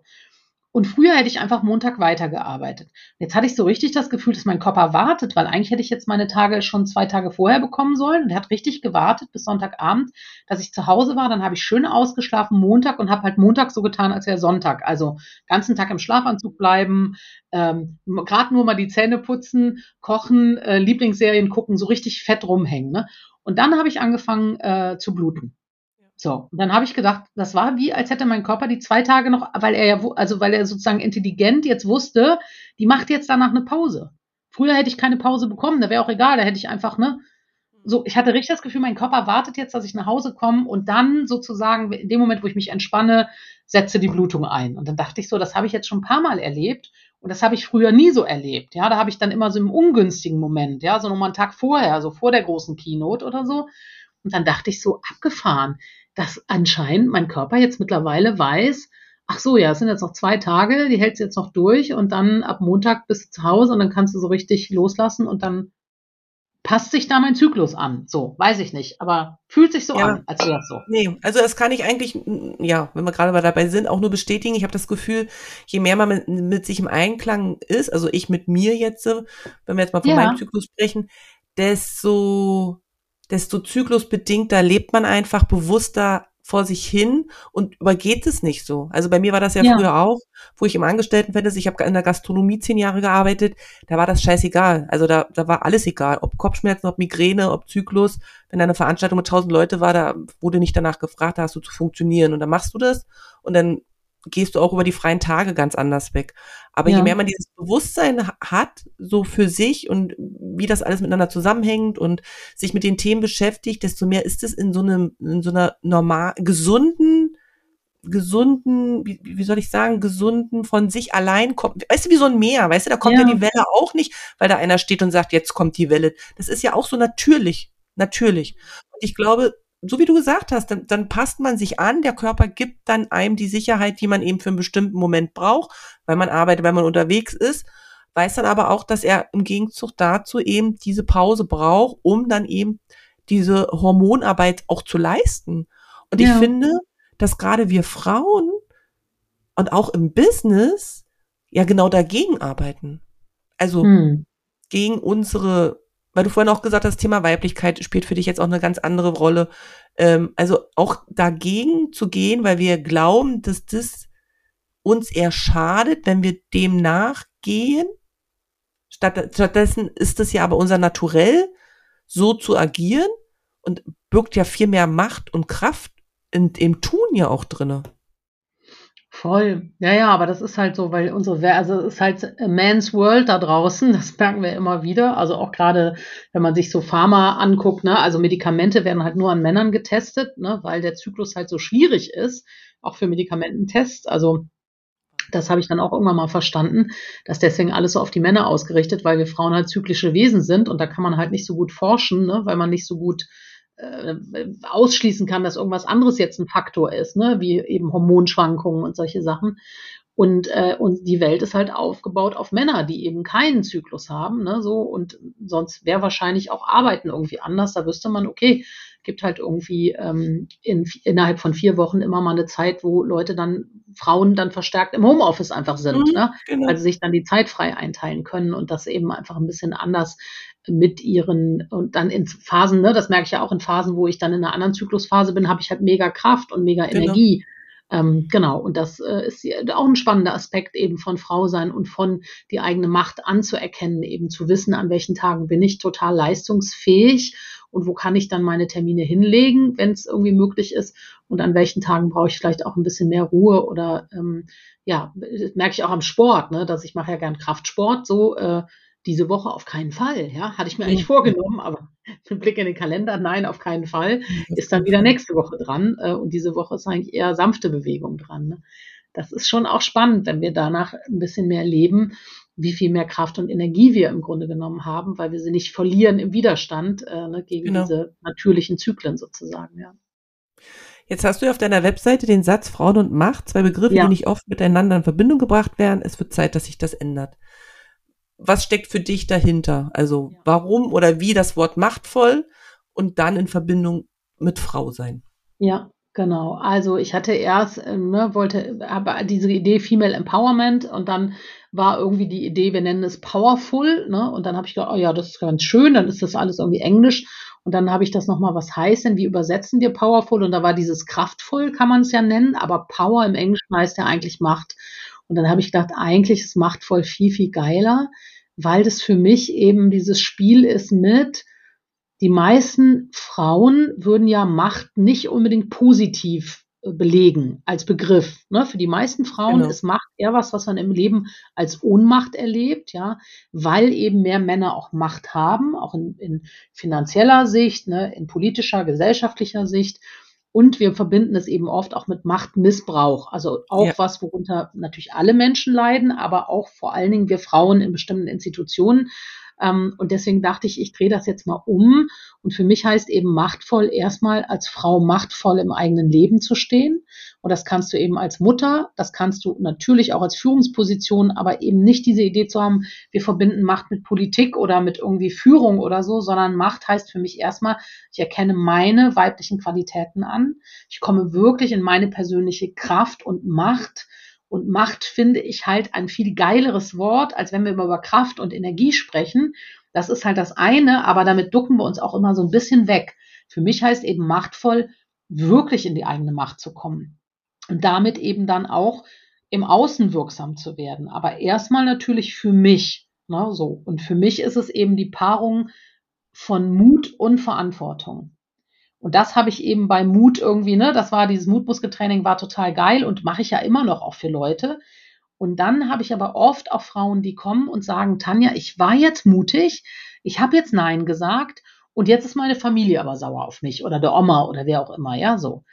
Und früher hätte ich einfach Montag weitergearbeitet. Jetzt hatte ich so richtig das Gefühl, dass mein Körper wartet, weil eigentlich hätte ich jetzt meine Tage schon zwei Tage vorher bekommen sollen. Und er hat richtig gewartet bis Sonntagabend, dass ich zu Hause war. Dann habe ich schön ausgeschlafen Montag und habe halt Montag so getan, als wäre Sonntag. Also ganzen Tag im Schlafanzug bleiben, ähm, gerade nur mal die Zähne putzen, kochen, äh, Lieblingsserien gucken, so richtig fett rumhängen. Ne? Und dann habe ich angefangen äh, zu bluten. So, und dann habe ich gedacht, das war wie, als hätte mein Körper die zwei Tage noch, weil er ja, also weil er sozusagen intelligent jetzt wusste, die macht jetzt danach eine Pause. Früher hätte ich keine Pause bekommen, da wäre auch egal, da hätte ich einfach, ne, so, ich hatte richtig das Gefühl, mein Körper wartet jetzt, dass ich nach Hause komme und dann sozusagen, in dem Moment, wo ich mich entspanne, setze die Blutung ein. Und dann dachte ich so, das habe ich jetzt schon ein paar Mal erlebt und das habe ich früher nie so erlebt. Ja, da habe ich dann immer so im ungünstigen Moment, ja, so nochmal einen Tag vorher, so vor der großen Keynote oder so. Und dann dachte ich so, abgefahren dass anscheinend mein Körper jetzt mittlerweile weiß, ach so, ja, es sind jetzt noch zwei Tage, die hältst du jetzt noch durch und dann ab Montag bist du zu Hause und dann kannst du so richtig loslassen und dann passt sich da mein Zyklus an. So, weiß ich nicht, aber fühlt sich so ja. an, als wäre es so. Nee, also das kann ich eigentlich, ja, wenn wir gerade mal dabei sind, auch nur bestätigen. Ich habe das Gefühl, je mehr man mit, mit, sich im Einklang ist, also ich mit mir jetzt, wenn wir jetzt mal von ja. meinem Zyklus sprechen, desto desto zyklusbedingter lebt man einfach bewusster vor sich hin und übergeht es nicht so. Also bei mir war das ja, ja. früher auch, wo ich im Angestelltenverhältnis, ich habe in der Gastronomie zehn Jahre gearbeitet, da war das scheißegal. Also da, da war alles egal, ob Kopfschmerzen, ob Migräne, ob Zyklus. Wenn da eine Veranstaltung mit tausend Leute war, da wurde nicht danach gefragt, da hast du zu funktionieren und dann machst du das und dann gehst du auch über die freien Tage ganz anders weg. Aber ja. je mehr man dieses Bewusstsein hat, so für sich und wie das alles miteinander zusammenhängt und sich mit den Themen beschäftigt, desto mehr ist es in so einem, in so einer normal, gesunden, gesunden, wie, wie soll ich sagen, gesunden, von sich allein kommt, weißt du, wie so ein Meer, weißt du, da kommt ja. ja die Welle auch nicht, weil da einer steht und sagt, jetzt kommt die Welle. Das ist ja auch so natürlich, natürlich. Und ich glaube, so wie du gesagt hast, dann, dann passt man sich an, der Körper gibt dann einem die Sicherheit, die man eben für einen bestimmten Moment braucht, weil man arbeitet, weil man unterwegs ist, weiß dann aber auch, dass er im Gegenzug dazu eben diese Pause braucht, um dann eben diese Hormonarbeit auch zu leisten. Und ja. ich finde, dass gerade wir Frauen und auch im Business ja genau dagegen arbeiten. Also hm. gegen unsere weil du vorhin auch gesagt hast, Thema Weiblichkeit spielt für dich jetzt auch eine ganz andere Rolle. Ähm, also auch dagegen zu gehen, weil wir glauben, dass das uns eher schadet, wenn wir dem nachgehen. Statt, stattdessen ist es ja aber unser Naturell, so zu agieren und birgt ja viel mehr Macht und Kraft in, im Tun ja auch drinne. Voll. Ja, ja, aber das ist halt so, weil unsere, also es ist halt a man's world da draußen, das merken wir immer wieder. Also auch gerade, wenn man sich so Pharma anguckt, ne, also Medikamente werden halt nur an Männern getestet, ne, weil der Zyklus halt so schwierig ist, auch für Medikamententests. Also das habe ich dann auch irgendwann mal verstanden, dass deswegen alles so auf die Männer ausgerichtet, weil wir Frauen halt zyklische Wesen sind und da kann man halt nicht so gut forschen, ne, weil man nicht so gut äh, ausschließen kann, dass irgendwas anderes jetzt ein Faktor ist, ne? wie eben Hormonschwankungen und solche Sachen. Und, äh, und die Welt ist halt aufgebaut auf Männer, die eben keinen Zyklus haben, ne, so und sonst wäre wahrscheinlich auch Arbeiten irgendwie anders. Da wüsste man, okay, gibt halt irgendwie ähm, in, innerhalb von vier Wochen immer mal eine Zeit, wo Leute dann, Frauen dann verstärkt im Homeoffice einfach sind, mhm, ne? Genau. weil sie sich dann die Zeit frei einteilen können und das eben einfach ein bisschen anders mit ihren und dann in Phasen, ne, das merke ich ja auch in Phasen, wo ich dann in einer anderen Zyklusphase bin, habe ich halt mega Kraft und mega genau. Energie. Ähm, genau, und das äh, ist auch ein spannender Aspekt eben von Frau sein und von die eigene Macht anzuerkennen, eben zu wissen, an welchen Tagen bin ich total leistungsfähig und wo kann ich dann meine Termine hinlegen, wenn es irgendwie möglich ist und an welchen Tagen brauche ich vielleicht auch ein bisschen mehr Ruhe oder ähm, ja, merke ich auch am Sport, ne, dass ich mache ja gern Kraftsport, so äh, diese Woche auf keinen Fall. Ja, hatte ich mir eigentlich vorgenommen, aber mit Blick in den Kalender, nein, auf keinen Fall. Ist dann wieder nächste Woche dran. Äh, und diese Woche ist eigentlich eher sanfte Bewegung dran. Ne? Das ist schon auch spannend, wenn wir danach ein bisschen mehr leben, wie viel mehr Kraft und Energie wir im Grunde genommen haben, weil wir sie nicht verlieren im Widerstand äh, ne, gegen genau. diese natürlichen Zyklen sozusagen. Ja. Jetzt hast du ja auf deiner Webseite den Satz Frauen und Macht, zwei Begriffe, ja. die nicht oft miteinander in Verbindung gebracht werden. Es wird Zeit, dass sich das ändert was steckt für dich dahinter? Also warum oder wie das Wort machtvoll und dann in Verbindung mit Frau sein? Ja, Genau, also ich hatte erst, äh, ne, wollte, habe diese Idee Female Empowerment und dann war irgendwie die Idee, wir nennen es Powerful, ne? Und dann habe ich gedacht, oh ja, das ist ganz schön, dann ist das alles irgendwie Englisch. Und dann habe ich das nochmal, was heißt denn, wie übersetzen wir Powerful? Und da war dieses kraftvoll, kann man es ja nennen, aber Power im Englischen heißt ja eigentlich Macht. Und dann habe ich gedacht, eigentlich ist machtvoll viel, viel geiler, weil das für mich eben dieses Spiel ist mit, die meisten Frauen würden ja Macht nicht unbedingt positiv äh, belegen als Begriff. Ne? Für die meisten Frauen genau. ist Macht eher was, was man im Leben als Ohnmacht erlebt, ja, weil eben mehr Männer auch Macht haben, auch in, in finanzieller Sicht, ne, in politischer, gesellschaftlicher Sicht. Und wir verbinden es eben oft auch mit Machtmissbrauch. Also auch ja. was, worunter natürlich alle Menschen leiden, aber auch vor allen Dingen wir Frauen in bestimmten Institutionen. Ähm, und deswegen dachte ich, ich drehe das jetzt mal um. Und für mich heißt eben machtvoll erstmal als Frau machtvoll im eigenen Leben zu stehen. Und das kannst du eben als Mutter, das kannst du natürlich auch als Führungsposition, aber eben nicht diese Idee zu haben, wir verbinden Macht mit Politik oder mit irgendwie Führung oder so, sondern Macht heißt für mich erstmal, ich erkenne meine weiblichen Qualitäten an. Ich komme wirklich in meine persönliche Kraft und Macht und Macht finde ich halt ein viel geileres Wort, als wenn wir über Kraft und Energie sprechen. Das ist halt das eine, aber damit ducken wir uns auch immer so ein bisschen weg. Für mich heißt eben machtvoll, wirklich in die eigene Macht zu kommen. Und damit eben dann auch im Außen wirksam zu werden. Aber erstmal natürlich für mich. Ne, so. Und für mich ist es eben die Paarung von Mut und Verantwortung. Und das habe ich eben bei Mut irgendwie, ne, das war dieses Mutmuskeltraining, war total geil und mache ich ja immer noch auch für Leute. Und dann habe ich aber oft auch Frauen, die kommen und sagen, Tanja, ich war jetzt mutig, ich habe jetzt Nein gesagt und jetzt ist meine Familie aber sauer auf mich oder der Oma oder wer auch immer, ja, so.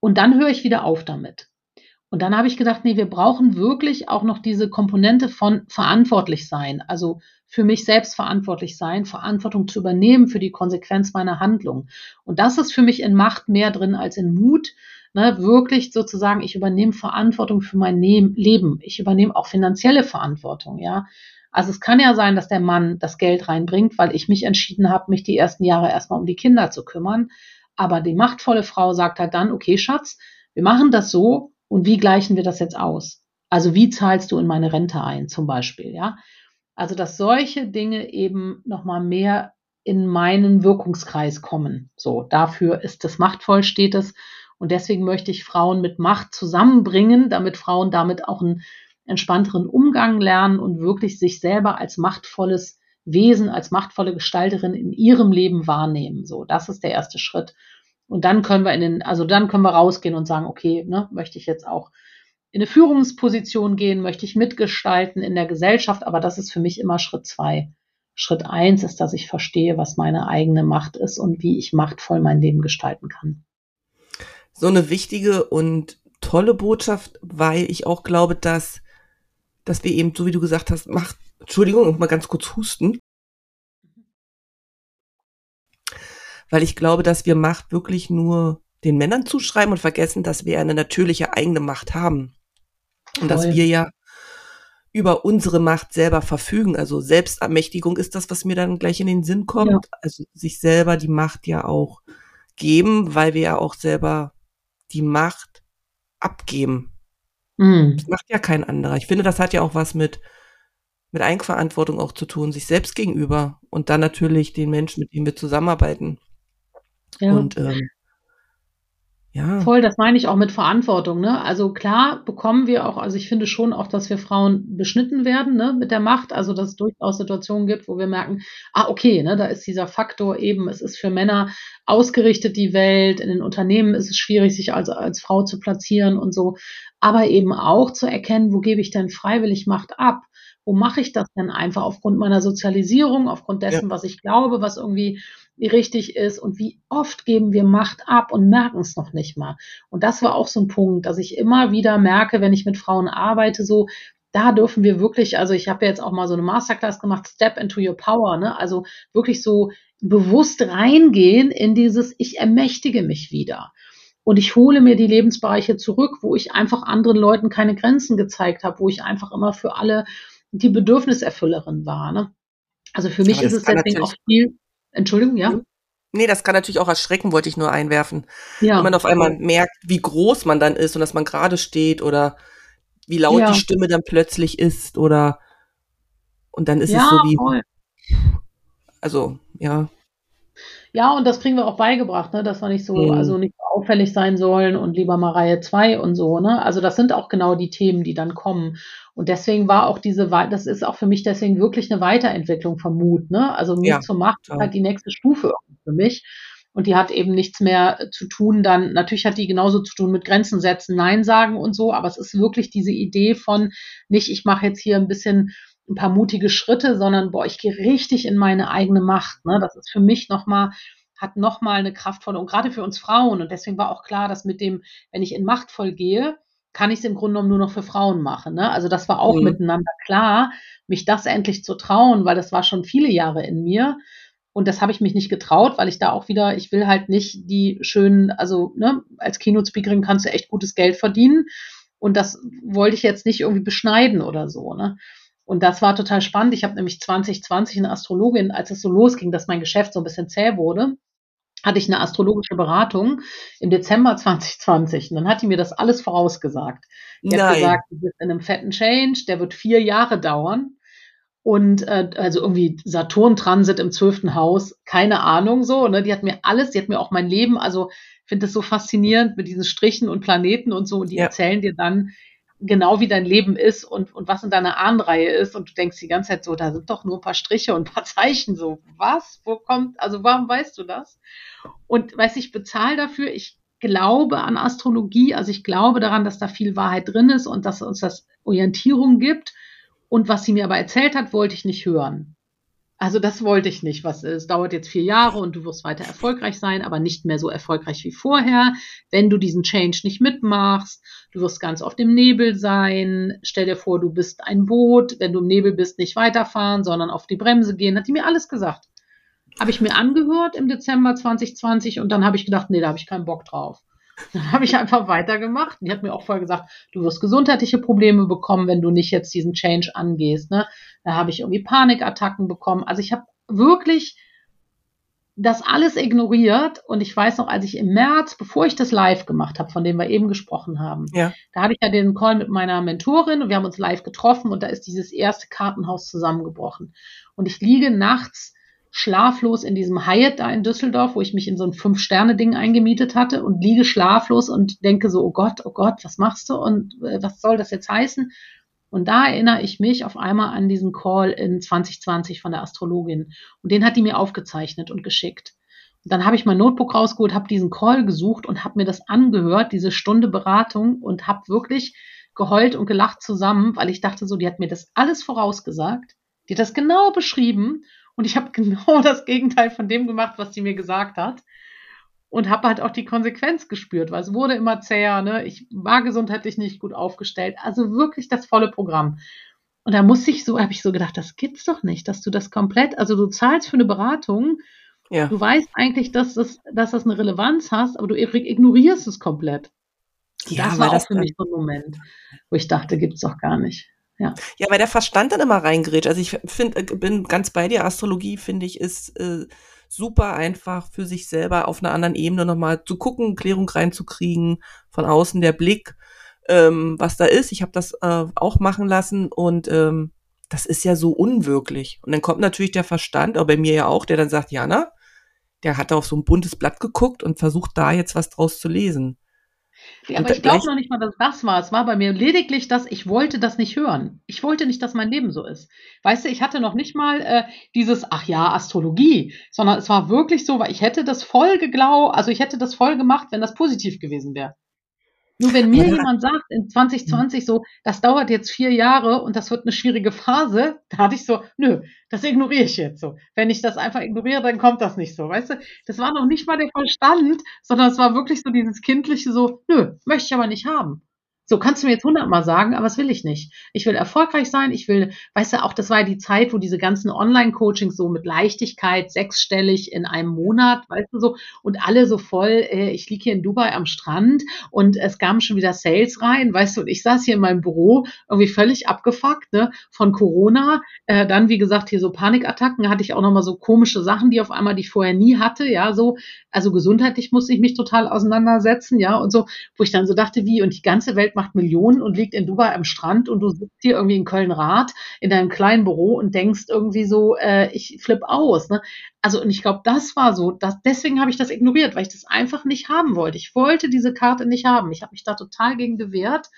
Und dann höre ich wieder auf damit. Und dann habe ich gedacht, nee, wir brauchen wirklich auch noch diese Komponente von verantwortlich sein. Also für mich selbst verantwortlich sein, Verantwortung zu übernehmen für die Konsequenz meiner Handlung. Und das ist für mich in Macht mehr drin als in Mut. Ne, wirklich sozusagen, ich übernehme Verantwortung für mein ne Leben. Ich übernehme auch finanzielle Verantwortung, ja. Also es kann ja sein, dass der Mann das Geld reinbringt, weil ich mich entschieden habe, mich die ersten Jahre erstmal um die Kinder zu kümmern. Aber die machtvolle Frau sagt halt dann, okay, Schatz, wir machen das so und wie gleichen wir das jetzt aus? Also wie zahlst du in meine Rente ein, zum Beispiel, ja? Also, dass solche Dinge eben nochmal mehr in meinen Wirkungskreis kommen. So, dafür ist es machtvoll, steht es. Und deswegen möchte ich Frauen mit Macht zusammenbringen, damit Frauen damit auch einen entspannteren Umgang lernen und wirklich sich selber als machtvolles Wesen, als machtvolle Gestalterin in ihrem Leben wahrnehmen. So, das ist der erste Schritt. Und dann können wir in den, also dann können wir rausgehen und sagen, okay, ne, möchte ich jetzt auch in eine Führungsposition gehen, möchte ich mitgestalten in der Gesellschaft, aber das ist für mich immer Schritt zwei. Schritt eins ist, dass ich verstehe, was meine eigene Macht ist und wie ich machtvoll mein Leben gestalten kann. So eine wichtige und tolle Botschaft, weil ich auch glaube, dass, dass wir eben, so wie du gesagt hast, Macht, Entschuldigung, mal ganz kurz husten. Weil ich glaube, dass wir Macht wirklich nur den Männern zuschreiben und vergessen, dass wir eine natürliche eigene Macht haben. Und dass wir ja über unsere Macht selber verfügen. Also Selbstermächtigung ist das, was mir dann gleich in den Sinn kommt. Ja. Also sich selber die Macht ja auch geben, weil wir ja auch selber die Macht abgeben. Mhm. Das macht ja kein anderer. Ich finde, das hat ja auch was mit, mit Eigenverantwortung auch zu tun, sich selbst gegenüber und dann natürlich den Menschen, mit denen wir zusammenarbeiten. Ja. Und ähm, ja. Voll, das meine ich auch mit Verantwortung. Ne? Also klar bekommen wir auch, also ich finde schon auch, dass wir Frauen beschnitten werden ne, mit der Macht. Also dass es durchaus Situationen gibt, wo wir merken, ah okay, ne, da ist dieser Faktor eben, es ist für Männer ausgerichtet die Welt, in den Unternehmen ist es schwierig, sich als, als Frau zu platzieren und so. Aber eben auch zu erkennen, wo gebe ich denn freiwillig Macht ab? Wo mache ich das denn einfach aufgrund meiner Sozialisierung, aufgrund dessen, ja. was ich glaube, was irgendwie richtig ist und wie oft geben wir Macht ab und merken es noch nicht mal. Und das war auch so ein Punkt, dass ich immer wieder merke, wenn ich mit Frauen arbeite, so, da dürfen wir wirklich, also ich habe jetzt auch mal so eine Masterclass gemacht, Step into your power, ne? Also wirklich so bewusst reingehen in dieses, ich ermächtige mich wieder. Und ich hole mir die Lebensbereiche zurück, wo ich einfach anderen Leuten keine Grenzen gezeigt habe, wo ich einfach immer für alle die Bedürfniserfüllerin war. Ne? Also für mich ist es deswegen auch viel, Entschuldigung, ja? Nee, das kann natürlich auch erschrecken, wollte ich nur einwerfen. Ja. Wenn man auf einmal merkt, wie groß man dann ist und dass man gerade steht oder wie laut ja. die Stimme dann plötzlich ist oder und dann ist ja, es so wie. Voll. Also, ja. Ja, und das kriegen wir auch beigebracht, ne, dass wir nicht so, mhm. also nicht so auffällig sein sollen und lieber mal Reihe 2 und so, ne? Also das sind auch genau die Themen, die dann kommen. Und deswegen war auch diese, das ist auch für mich deswegen wirklich eine Weiterentwicklung vom Mut, ne? Also Mut ja, zur Macht ist halt die nächste Stufe für mich. Und die hat eben nichts mehr zu tun, dann, natürlich hat die genauso zu tun mit Grenzen setzen, Nein sagen und so, aber es ist wirklich diese Idee von nicht, ich mache jetzt hier ein bisschen ein paar mutige Schritte, sondern boah, ich gehe richtig in meine eigene Macht. Ne? Das ist für mich nochmal, hat nochmal eine kraftvolle, und gerade für uns Frauen, und deswegen war auch klar, dass mit dem, wenn ich in machtvoll gehe, kann ich es im Grunde genommen nur noch für Frauen machen. Ne? Also das war auch mhm. miteinander klar, mich das endlich zu trauen, weil das war schon viele Jahre in mir. Und das habe ich mich nicht getraut, weil ich da auch wieder, ich will halt nicht die schönen, also ne, als Keynote-Speakerin kannst du echt gutes Geld verdienen. Und das wollte ich jetzt nicht irgendwie beschneiden oder so. Ne? Und das war total spannend. Ich habe nämlich 2020 eine Astrologin, als es so losging, dass mein Geschäft so ein bisschen zäh wurde, hatte ich eine astrologische Beratung im Dezember 2020 und dann hat die mir das alles vorausgesagt. Die hat gesagt, du bist in einem fetten Change, der wird vier Jahre dauern und äh, also irgendwie Saturn-Transit im zwölften Haus, keine Ahnung so. Ne? Die hat mir alles, die hat mir auch mein Leben, also finde das so faszinierend mit diesen Strichen und Planeten und so und die ja. erzählen dir dann genau wie dein Leben ist und, und was in deiner Ahnenreihe ist und du denkst die ganze Zeit so, da sind doch nur ein paar Striche und ein paar Zeichen so. Was? Wo kommt, also warum weißt du das? Und weiß ich bezahle dafür, ich glaube an Astrologie, also ich glaube daran, dass da viel Wahrheit drin ist und dass uns das Orientierung gibt. Und was sie mir aber erzählt hat, wollte ich nicht hören. Also das wollte ich nicht. Was es dauert jetzt vier Jahre und du wirst weiter erfolgreich sein, aber nicht mehr so erfolgreich wie vorher. Wenn du diesen Change nicht mitmachst, du wirst ganz oft im Nebel sein. Stell dir vor, du bist ein Boot. Wenn du im Nebel bist, nicht weiterfahren, sondern auf die Bremse gehen. Hat die mir alles gesagt. Habe ich mir angehört im Dezember 2020 und dann habe ich gedacht, nee, da habe ich keinen Bock drauf. Dann habe ich einfach weitergemacht. Die hat mir auch vorher gesagt, du wirst gesundheitliche Probleme bekommen, wenn du nicht jetzt diesen Change angehst. Ne? Da habe ich irgendwie Panikattacken bekommen. Also ich habe wirklich das alles ignoriert und ich weiß noch, als ich im März, bevor ich das live gemacht habe, von dem wir eben gesprochen haben, ja. da hatte ich ja den Call mit meiner Mentorin und wir haben uns live getroffen und da ist dieses erste Kartenhaus zusammengebrochen. Und ich liege nachts schlaflos in diesem Hyatt da in Düsseldorf, wo ich mich in so ein Fünf-Sterne-Ding eingemietet hatte und liege schlaflos und denke so, oh Gott, oh Gott, was machst du und äh, was soll das jetzt heißen? Und da erinnere ich mich auf einmal an diesen Call in 2020 von der Astrologin. Und den hat die mir aufgezeichnet und geschickt. Und dann habe ich mein Notebook rausgeholt, habe diesen Call gesucht und habe mir das angehört, diese Stunde Beratung und habe wirklich geheult und gelacht zusammen, weil ich dachte so, die hat mir das alles vorausgesagt. Die hat das genau beschrieben und ich habe genau das Gegenteil von dem gemacht, was sie mir gesagt hat. Und habe halt auch die Konsequenz gespürt, weil es wurde immer zäher. Ne? Ich war gesundheitlich nicht gut aufgestellt. Also wirklich das volle Programm. Und da muss ich so, habe ich so gedacht, das gibt's doch nicht, dass du das komplett, also du zahlst für eine Beratung, ja. du weißt eigentlich, dass das, dass das eine Relevanz hast, aber du ignorierst es komplett. Ja, das war auch für mich so ein Moment, wo ich dachte, gibt's doch gar nicht. Ja. ja, weil der Verstand dann immer reingerät. Also ich finde, äh, bin ganz bei dir. Astrologie finde ich ist äh, super einfach für sich selber auf einer anderen Ebene nochmal zu gucken, Klärung reinzukriegen, von außen der Blick, ähm, was da ist. Ich habe das äh, auch machen lassen und ähm, das ist ja so unwirklich. Und dann kommt natürlich der Verstand, aber bei mir ja auch, der dann sagt, Jana, der hat auf so ein buntes Blatt geguckt und versucht da jetzt was draus zu lesen. Ja, aber ich glaube noch nicht mal, dass das war. Es war bei mir lediglich, dass ich wollte das nicht hören. Ich wollte nicht, dass mein Leben so ist. Weißt du, ich hatte noch nicht mal äh, dieses, ach ja, Astrologie, sondern es war wirklich so, weil ich hätte das voll geglaubt, also ich hätte das voll gemacht, wenn das positiv gewesen wäre. Nur wenn mir jemand sagt in 2020 so, das dauert jetzt vier Jahre und das wird eine schwierige Phase, da hatte ich so, nö, das ignoriere ich jetzt so. Wenn ich das einfach ignoriere, dann kommt das nicht so, weißt du? Das war noch nicht mal der Verstand, sondern es war wirklich so dieses kindliche so, nö, möchte ich aber nicht haben. So kannst du mir jetzt hundertmal sagen, aber das will ich nicht. Ich will erfolgreich sein. Ich will, weißt du, auch das war ja die Zeit, wo diese ganzen Online-Coachings so mit Leichtigkeit, sechsstellig in einem Monat, weißt du so, und alle so voll, äh, ich liege hier in Dubai am Strand und es kamen schon wieder Sales rein, weißt du, und ich saß hier in meinem Büro, irgendwie völlig abgefuckt, ne, von Corona. Äh, dann, wie gesagt, hier so Panikattacken, hatte ich auch nochmal so komische Sachen, die auf einmal, die ich vorher nie hatte, ja, so, also gesundheitlich musste ich mich total auseinandersetzen, ja, und so, wo ich dann so dachte, wie, und die ganze Welt macht Millionen und liegt in Dubai am Strand und du sitzt hier irgendwie in Köln-Rath in deinem kleinen Büro und denkst irgendwie so, äh, ich flipp aus. Ne? Also, und ich glaube, das war so, dass, deswegen habe ich das ignoriert, weil ich das einfach nicht haben wollte. Ich wollte diese Karte nicht haben. Ich habe mich da total gegen gewehrt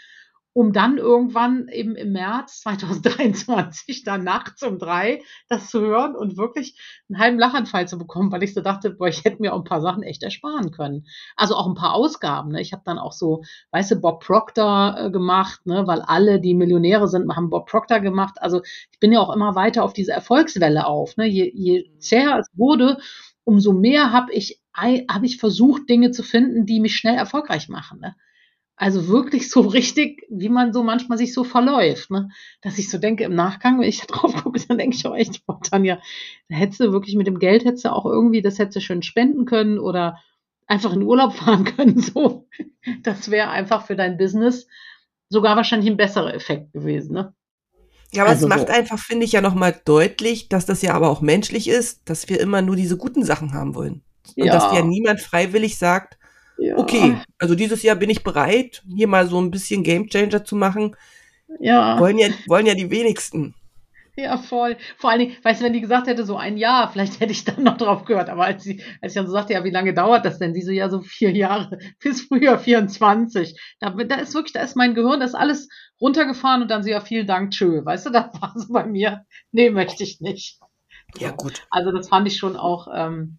um dann irgendwann eben im März 2023 dann nachts um drei das zu hören und wirklich einen halben Lachanfall zu bekommen, weil ich so dachte, boah, ich hätte mir auch ein paar Sachen echt ersparen können. Also auch ein paar Ausgaben. Ne? Ich habe dann auch so, weißt du, Bob Proctor äh, gemacht, ne? weil alle, die Millionäre sind, haben Bob Proctor gemacht. Also ich bin ja auch immer weiter auf diese Erfolgswelle auf. Ne? Je, je zäher es wurde, umso mehr habe ich, hab ich versucht, Dinge zu finden, die mich schnell erfolgreich machen. Ne? Also wirklich so richtig, wie man so manchmal sich so verläuft, ne? Dass ich so denke im Nachgang, wenn ich da drauf gucke, dann denke ich auch echt, boah, Tanja, da hättest du wirklich mit dem Geld hättest du auch irgendwie, das hättest du schön spenden können oder einfach in Urlaub fahren können, so. Das wäre einfach für dein Business sogar wahrscheinlich ein besserer Effekt gewesen, ne? Ja, aber also es macht so. einfach, finde ich, ja nochmal deutlich, dass das ja aber auch menschlich ist, dass wir immer nur diese guten Sachen haben wollen. Und ja. dass ja niemand freiwillig sagt, ja. Okay, also dieses Jahr bin ich bereit, hier mal so ein bisschen Gamechanger zu machen. Ja. Wollen ja, wollen ja die wenigsten. Ja, voll. Vor allen Dingen, weißt du, wenn die gesagt hätte, so ein Jahr, vielleicht hätte ich dann noch drauf gehört. Aber als, sie, als ich dann so sagte, ja, wie lange dauert das denn? Sie so, ja, so vier Jahre, bis früher 24. Da, da ist wirklich, da ist mein Gehirn, das ist alles runtergefahren und dann so, ja, vielen Dank, tschö. Weißt du, das war so bei mir. Nee, möchte ich nicht. Ja, gut. Also das fand ich schon auch, ähm,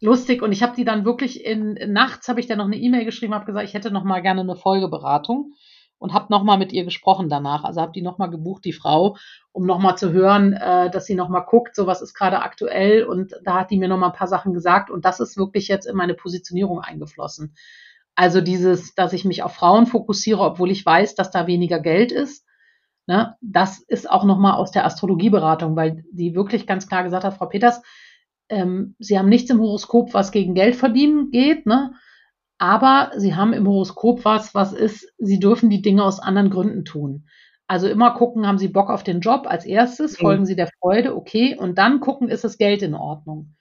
lustig und ich habe die dann wirklich in nachts habe ich dann noch eine E-Mail geschrieben, habe gesagt, ich hätte noch mal gerne eine Folgeberatung und habe noch mal mit ihr gesprochen danach. Also habe die noch mal gebucht, die Frau, um noch mal zu hören, äh, dass sie noch mal guckt, so was ist gerade aktuell und da hat die mir noch mal ein paar Sachen gesagt und das ist wirklich jetzt in meine Positionierung eingeflossen. Also dieses, dass ich mich auf Frauen fokussiere, obwohl ich weiß, dass da weniger Geld ist. Ne, das ist auch noch mal aus der Astrologieberatung, weil die wirklich ganz klar gesagt hat, Frau Peters, ähm, sie haben nichts im Horoskop, was gegen Geld verdienen geht, ne? aber sie haben im Horoskop was, was ist, sie dürfen die Dinge aus anderen Gründen tun. Also immer gucken, haben sie Bock auf den Job als erstes, mhm. folgen sie der Freude, okay, und dann gucken, ist das Geld in Ordnung.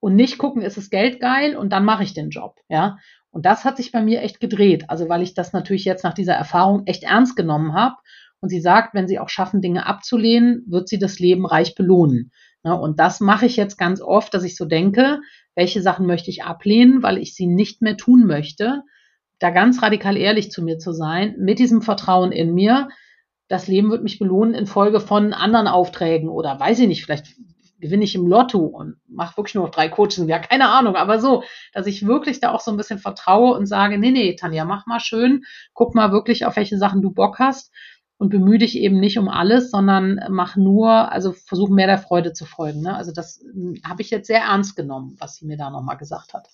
Und nicht gucken, ist das Geld geil und dann mache ich den Job, ja. Und das hat sich bei mir echt gedreht, also weil ich das natürlich jetzt nach dieser Erfahrung echt ernst genommen habe. Und sie sagt, wenn sie auch schaffen, Dinge abzulehnen, wird sie das Leben reich belohnen. Ne, und das mache ich jetzt ganz oft, dass ich so denke, welche Sachen möchte ich ablehnen, weil ich sie nicht mehr tun möchte. Da ganz radikal ehrlich zu mir zu sein, mit diesem Vertrauen in mir. Das Leben wird mich belohnen in Folge von anderen Aufträgen oder weiß ich nicht, vielleicht gewinne ich im Lotto und mache wirklich nur noch drei Coaching, ja, keine Ahnung, aber so, dass ich wirklich da auch so ein bisschen vertraue und sage, nee, nee, Tanja, mach mal schön, guck mal wirklich, auf welche Sachen du Bock hast und bemühe dich eben nicht um alles, sondern mach nur, also versuch mehr der Freude zu folgen. Ne? Also das hm, habe ich jetzt sehr ernst genommen, was sie mir da nochmal gesagt hat.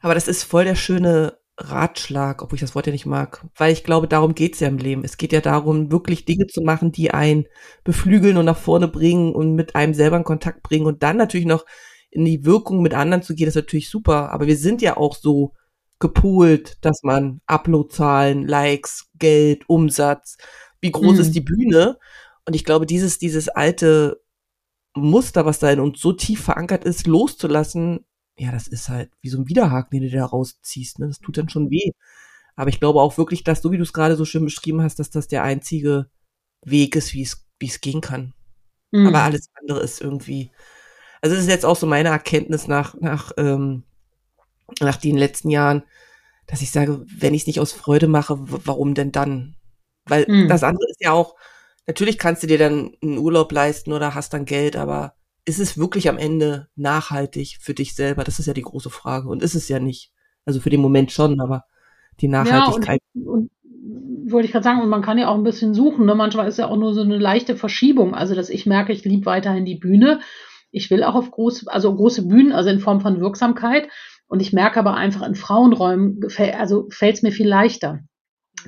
Aber das ist voll der schöne Ratschlag, obwohl ich das Wort ja nicht mag, weil ich glaube, darum geht's ja im Leben. Es geht ja darum, wirklich Dinge zu machen, die einen beflügeln und nach vorne bringen und mit einem selber in Kontakt bringen und dann natürlich noch in die Wirkung mit anderen zu gehen, ist natürlich super. Aber wir sind ja auch so gepolt, dass man Uploadzahlen, Likes, Geld, Umsatz, wie groß mhm. ist die Bühne? Und ich glaube, dieses, dieses alte Muster, was da in uns so tief verankert ist, loszulassen, ja, das ist halt wie so ein Widerhaken, den du da rausziehst. Ne? Das tut dann schon weh. Aber ich glaube auch wirklich, dass, so wie du es gerade so schön beschrieben hast, dass das der einzige Weg ist, wie es, wie es gehen kann. Mhm. Aber alles andere ist irgendwie. Also, das ist jetzt auch so meine Erkenntnis nach, nach ähm, nach den letzten Jahren, dass ich sage, wenn ich es nicht aus Freude mache, warum denn dann? Weil mhm. das andere ist ja auch, natürlich kannst du dir dann einen Urlaub leisten oder hast dann Geld, aber ist es wirklich am Ende nachhaltig für dich selber? Das ist ja die große Frage. Und ist es ja nicht. Also für den Moment schon, aber die Nachhaltigkeit. Ja, und, und wollte ich gerade sagen, und man kann ja auch ein bisschen suchen. Ne? Manchmal ist ja auch nur so eine leichte Verschiebung. Also, dass ich merke, ich liebe weiterhin die Bühne. Ich will auch auf große, also große Bühnen, also in Form von Wirksamkeit. Und ich merke aber einfach in Frauenräumen, also fällt es mir viel leichter.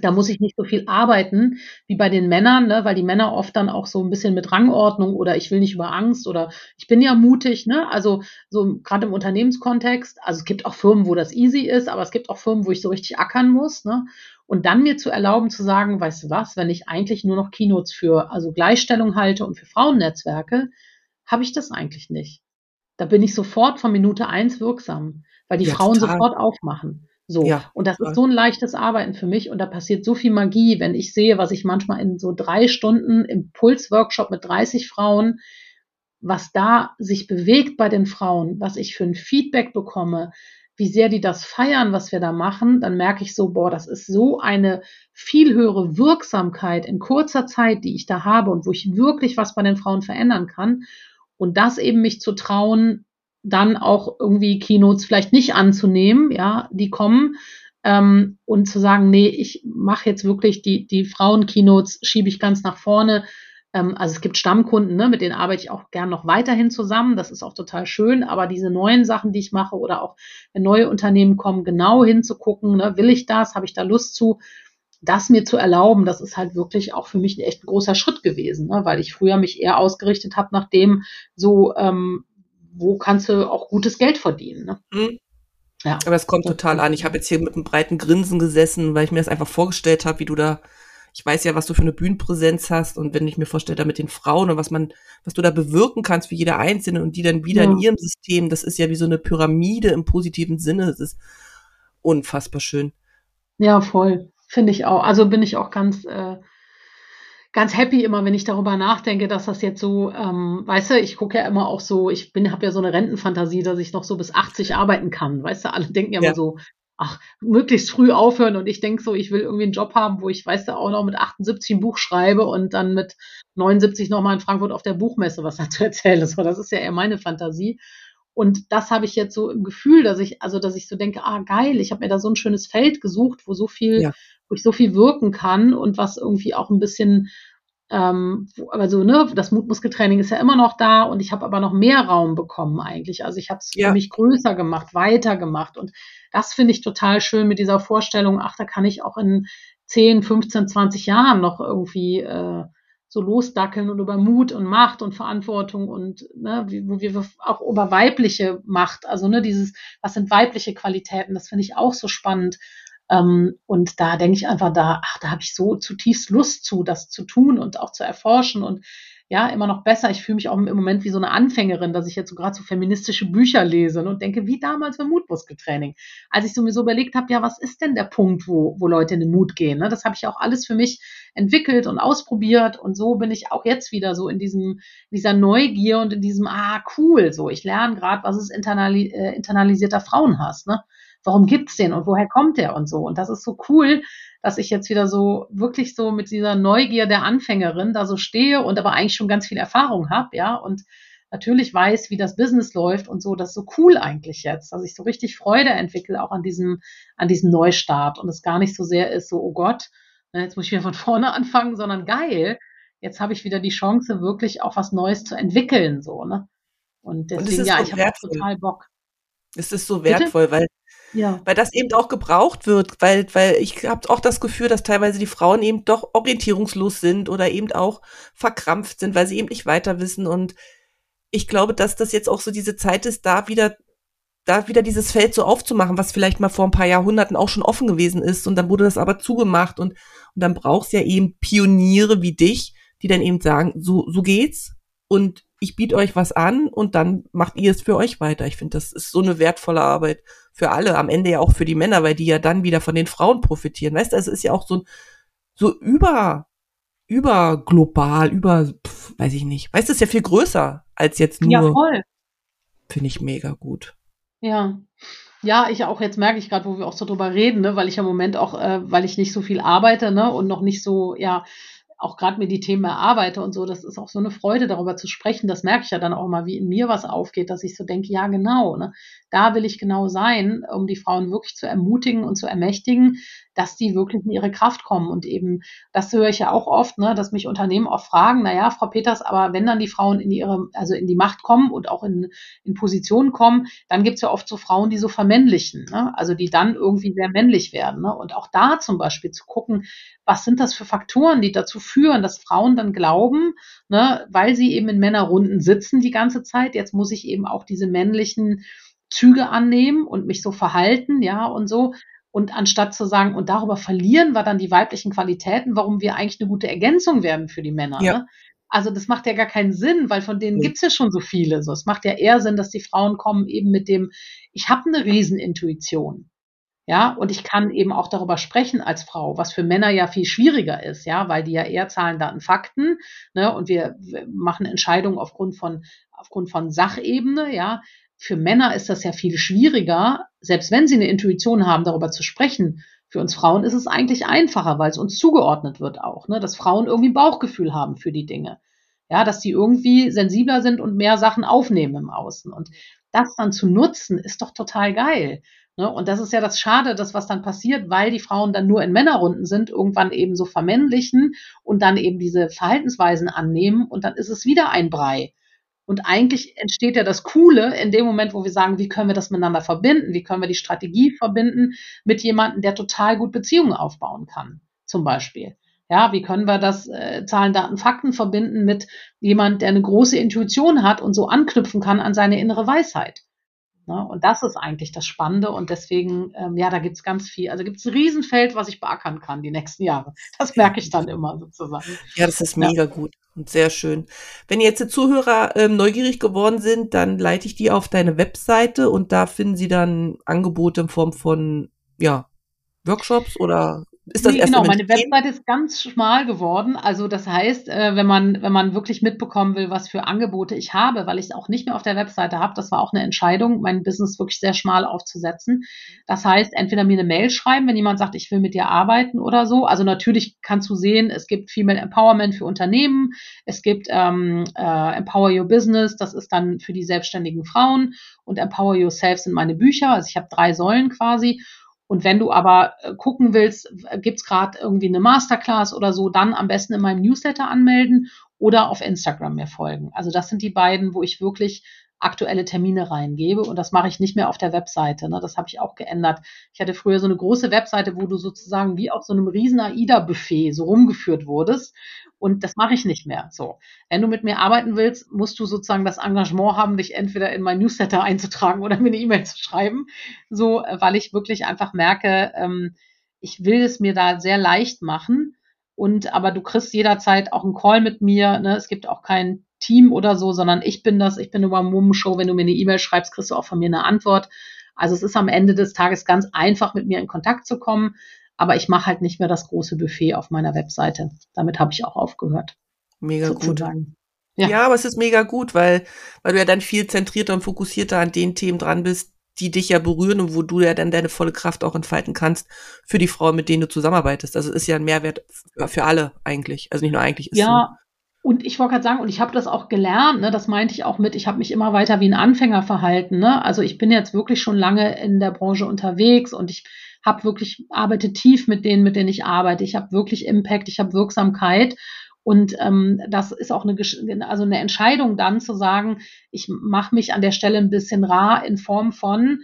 Da muss ich nicht so viel arbeiten wie bei den Männern, ne, weil die Männer oft dann auch so ein bisschen mit Rangordnung oder ich will nicht über Angst oder ich bin ja mutig, ne? Also so gerade im Unternehmenskontext, also es gibt auch Firmen, wo das easy ist, aber es gibt auch Firmen, wo ich so richtig ackern muss, ne? Und dann mir zu erlauben zu sagen, weißt du was, wenn ich eigentlich nur noch Keynotes für also Gleichstellung halte und für Frauennetzwerke, habe ich das eigentlich nicht. Da bin ich sofort von Minute eins wirksam, weil die ja, Frauen total. sofort aufmachen. So. Ja, und das ist so ein leichtes Arbeiten für mich und da passiert so viel Magie, wenn ich sehe, was ich manchmal in so drei Stunden Impulsworkshop mit 30 Frauen, was da sich bewegt bei den Frauen, was ich für ein Feedback bekomme, wie sehr die das feiern, was wir da machen, dann merke ich so, boah, das ist so eine viel höhere Wirksamkeit in kurzer Zeit, die ich da habe und wo ich wirklich was bei den Frauen verändern kann. Und das eben mich zu trauen, dann auch irgendwie Keynotes vielleicht nicht anzunehmen, ja, die kommen ähm, und zu sagen, nee, ich mache jetzt wirklich die, die Frauen-Keynotes, schiebe ich ganz nach vorne. Ähm, also es gibt Stammkunden, ne, mit denen arbeite ich auch gern noch weiterhin zusammen. Das ist auch total schön. Aber diese neuen Sachen, die ich mache oder auch wenn neue Unternehmen kommen, genau hinzugucken, ne, will ich das, habe ich da Lust zu, das mir zu erlauben, das ist halt wirklich auch für mich ein echt großer Schritt gewesen, ne, weil ich früher mich eher ausgerichtet habe nach dem so, ähm, wo kannst du auch gutes Geld verdienen. Ne? Mhm. Ja. Aber es kommt total an. Ich habe jetzt hier mit einem breiten Grinsen gesessen, weil ich mir das einfach vorgestellt habe, wie du da, ich weiß ja, was du für eine Bühnenpräsenz hast und wenn ich mir vorstelle, da mit den Frauen und was man, was du da bewirken kannst für jede Einzelne und die dann wieder ja. in ihrem System, das ist ja wie so eine Pyramide im positiven Sinne. Es ist unfassbar schön. Ja, voll. Finde ich auch. Also bin ich auch ganz, äh, ganz happy immer, wenn ich darüber nachdenke, dass das jetzt so, ähm, weißt du, ich gucke ja immer auch so, ich bin, habe ja so eine Rentenfantasie, dass ich noch so bis 80 arbeiten kann. Weißt du, alle denken ja, ja. immer so, ach, möglichst früh aufhören und ich denke so, ich will irgendwie einen Job haben, wo ich, weißt du, auch noch mit 78 ein Buch schreibe und dann mit 79 nochmal in Frankfurt auf der Buchmesse was dazu erzähle. So, das ist ja eher meine Fantasie. Und das habe ich jetzt so im Gefühl, dass ich, also dass ich so denke, ah geil, ich habe mir da so ein schönes Feld gesucht, wo so viel ja wo ich so viel wirken kann und was irgendwie auch ein bisschen, ähm, also ne, das Mutmuskeltraining ist ja immer noch da und ich habe aber noch mehr Raum bekommen eigentlich. Also ich habe es ja. für mich größer gemacht, weiter gemacht und das finde ich total schön mit dieser Vorstellung, ach, da kann ich auch in 10, 15, 20 Jahren noch irgendwie äh, so losdackeln und über Mut und Macht und Verantwortung und ne, wo wir auch über weibliche Macht, also ne, dieses, was sind weibliche Qualitäten, das finde ich auch so spannend. Ähm, und da denke ich einfach, da, ach, da habe ich so zutiefst Lust zu, das zu tun und auch zu erforschen und ja, immer noch besser. Ich fühle mich auch im Moment wie so eine Anfängerin, dass ich jetzt so gerade so feministische Bücher lese und denke, wie damals beim Mutmuskeltraining. Als ich so mir so überlegt habe, ja, was ist denn der Punkt, wo, wo Leute in den Mut gehen? Ne? Das habe ich auch alles für mich entwickelt und ausprobiert und so bin ich auch jetzt wieder so in diesem, dieser Neugier und in diesem, ah, cool, so. Ich lerne gerade, was ist internali äh, internalisierter Frauenhass, ne? Warum gibt's den und woher kommt der und so. Und das ist so cool, dass ich jetzt wieder so wirklich so mit dieser Neugier der Anfängerin da so stehe und aber eigentlich schon ganz viel Erfahrung habe, ja, und natürlich weiß, wie das Business läuft und so, das ist so cool eigentlich jetzt, dass ich so richtig Freude entwickle auch an diesem, an diesem Neustart und es gar nicht so sehr ist, so, oh Gott, ne, jetzt muss ich wieder von vorne anfangen, sondern geil, jetzt habe ich wieder die Chance, wirklich auch was Neues zu entwickeln, so, ne? Und deswegen, und ja, ich habe total Bock. Es ist so wertvoll, Bitte? weil ja. Weil das eben auch gebraucht wird, weil, weil ich habe auch das Gefühl, dass teilweise die Frauen eben doch orientierungslos sind oder eben auch verkrampft sind, weil sie eben nicht weiter wissen. Und ich glaube, dass das jetzt auch so diese Zeit ist, da wieder, da wieder dieses Feld so aufzumachen, was vielleicht mal vor ein paar Jahrhunderten auch schon offen gewesen ist. Und dann wurde das aber zugemacht. Und, und dann brauchst ja eben Pioniere wie dich, die dann eben sagen, so, so geht's. Und ich biete euch was an und dann macht ihr es für euch weiter. Ich finde, das ist so eine wertvolle Arbeit für alle, am Ende ja auch für die Männer, weil die ja dann wieder von den Frauen profitieren. Weißt du, also es ist ja auch so, so über, über global, über, pf, weiß ich nicht. Weißt du, es ist ja viel größer als jetzt nur. Ja, voll. Finde ich mega gut. Ja. Ja, ich auch, jetzt merke ich gerade, wo wir auch so drüber reden, ne, weil ich im Moment auch, äh, weil ich nicht so viel arbeite, ne, und noch nicht so, ja, auch gerade mir die Themen erarbeite und so, das ist auch so eine Freude, darüber zu sprechen. Das merke ich ja dann auch mal, wie in mir was aufgeht, dass ich so denke, ja genau, ne, da will ich genau sein, um die Frauen wirklich zu ermutigen und zu ermächtigen, dass die wirklich in ihre Kraft kommen. Und eben, das höre ich ja auch oft, ne, dass mich Unternehmen oft fragen, na ja, Frau Peters, aber wenn dann die Frauen in ihre, also in die Macht kommen und auch in, in Positionen kommen, dann gibt's ja oft so Frauen, die so vermännlichen, ne? also die dann irgendwie sehr männlich werden. Ne? Und auch da zum Beispiel zu gucken, was sind das für Faktoren, die dazu führen, dass Frauen dann glauben, ne, weil sie eben in Männerrunden sitzen die ganze Zeit, jetzt muss ich eben auch diese männlichen Züge annehmen und mich so verhalten, ja, und so. Und anstatt zu sagen, und darüber verlieren wir dann die weiblichen Qualitäten, warum wir eigentlich eine gute Ergänzung werden für die Männer. Ja. Ne? Also das macht ja gar keinen Sinn, weil von denen ja. gibt's ja schon so viele. So, es macht ja eher Sinn, dass die Frauen kommen eben mit dem, ich habe eine Riesenintuition. Ja, und ich kann eben auch darüber sprechen als Frau, was für Männer ja viel schwieriger ist, ja, weil die ja eher Zahlen, Daten, Fakten, ne, und wir, wir machen Entscheidungen aufgrund von, aufgrund von Sachebene, ja. Für Männer ist das ja viel schwieriger, selbst wenn sie eine Intuition haben, darüber zu sprechen. Für uns Frauen ist es eigentlich einfacher, weil es uns zugeordnet wird auch, ne, dass Frauen irgendwie ein Bauchgefühl haben für die Dinge. Ja, dass die irgendwie sensibler sind und mehr Sachen aufnehmen im Außen. Und das dann zu nutzen, ist doch total geil. Ne? Und das ist ja das Schade, das was dann passiert, weil die Frauen dann nur in Männerrunden sind, irgendwann eben so vermännlichen und dann eben diese Verhaltensweisen annehmen und dann ist es wieder ein Brei. Und eigentlich entsteht ja das Coole in dem Moment, wo wir sagen, wie können wir das miteinander verbinden? Wie können wir die Strategie verbinden mit jemandem, der total gut Beziehungen aufbauen kann, zum Beispiel. Ja, wie können wir das äh, Zahlen, Daten, Fakten verbinden mit jemand, der eine große Intuition hat und so anknüpfen kann an seine innere Weisheit? Ne? Und das ist eigentlich das Spannende und deswegen, ähm, ja, da gibt's ganz viel. Also gibt's ein Riesenfeld, was ich beackern kann die nächsten Jahre. Das merke ich dann immer sozusagen. Ja, das ist mega ja. gut und sehr schön. Wenn jetzt die Zuhörer ähm, neugierig geworden sind, dann leite ich die auf deine Webseite und da finden sie dann Angebote in Form von, ja, Workshops oder ist das nee, erst genau, meine Webseite ist ganz schmal geworden. Also das heißt, äh, wenn man, wenn man wirklich mitbekommen will, was für Angebote ich habe, weil ich es auch nicht mehr auf der Webseite habe, das war auch eine Entscheidung, mein Business wirklich sehr schmal aufzusetzen. Das heißt, entweder mir eine Mail schreiben, wenn jemand sagt, ich will mit dir arbeiten oder so. Also natürlich kannst du sehen, es gibt Female Empowerment für Unternehmen, es gibt ähm, äh, Empower Your Business, das ist dann für die selbstständigen Frauen und Empower Yourself sind meine Bücher. Also ich habe drei Säulen quasi. Und wenn du aber äh, gucken willst, gibt's gerade irgendwie eine Masterclass oder so, dann am besten in meinem Newsletter anmelden oder auf Instagram mir folgen. Also das sind die beiden, wo ich wirklich aktuelle Termine reingebe und das mache ich nicht mehr auf der Webseite. Ne? Das habe ich auch geändert. Ich hatte früher so eine große Webseite, wo du sozusagen wie auf so einem riesen AIDA-Buffet so rumgeführt wurdest und das mache ich nicht mehr. So, wenn du mit mir arbeiten willst, musst du sozusagen das Engagement haben, dich entweder in mein Newsletter einzutragen oder mir eine E-Mail zu schreiben. So, äh, weil ich wirklich einfach merke, ähm, ich will es mir da sehr leicht machen. Und aber du kriegst jederzeit auch einen Call mit mir. Ne? Es gibt auch kein Team oder so, sondern ich bin das. Ich bin über Mum Show. Wenn du mir eine E-Mail schreibst, kriegst du auch von mir eine Antwort. Also es ist am Ende des Tages ganz einfach, mit mir in Kontakt zu kommen aber ich mache halt nicht mehr das große Buffet auf meiner Webseite. Damit habe ich auch aufgehört. Mega sozusagen. gut. Ja. ja, aber es ist mega gut, weil, weil du ja dann viel zentrierter und fokussierter an den Themen dran bist, die dich ja berühren und wo du ja dann deine volle Kraft auch entfalten kannst für die Frauen, mit denen du zusammenarbeitest. Also ist ja ein Mehrwert für alle eigentlich. Also nicht nur eigentlich. Ist ja, und ich wollte gerade sagen, und ich habe das auch gelernt, ne, das meinte ich auch mit, ich habe mich immer weiter wie ein Anfänger verhalten. Ne? Also ich bin jetzt wirklich schon lange in der Branche unterwegs und ich habe wirklich, arbeite tief mit denen, mit denen ich arbeite. Ich habe wirklich Impact, ich habe Wirksamkeit. Und ähm, das ist auch eine, also eine Entscheidung dann zu sagen, ich mache mich an der Stelle ein bisschen rar in Form von,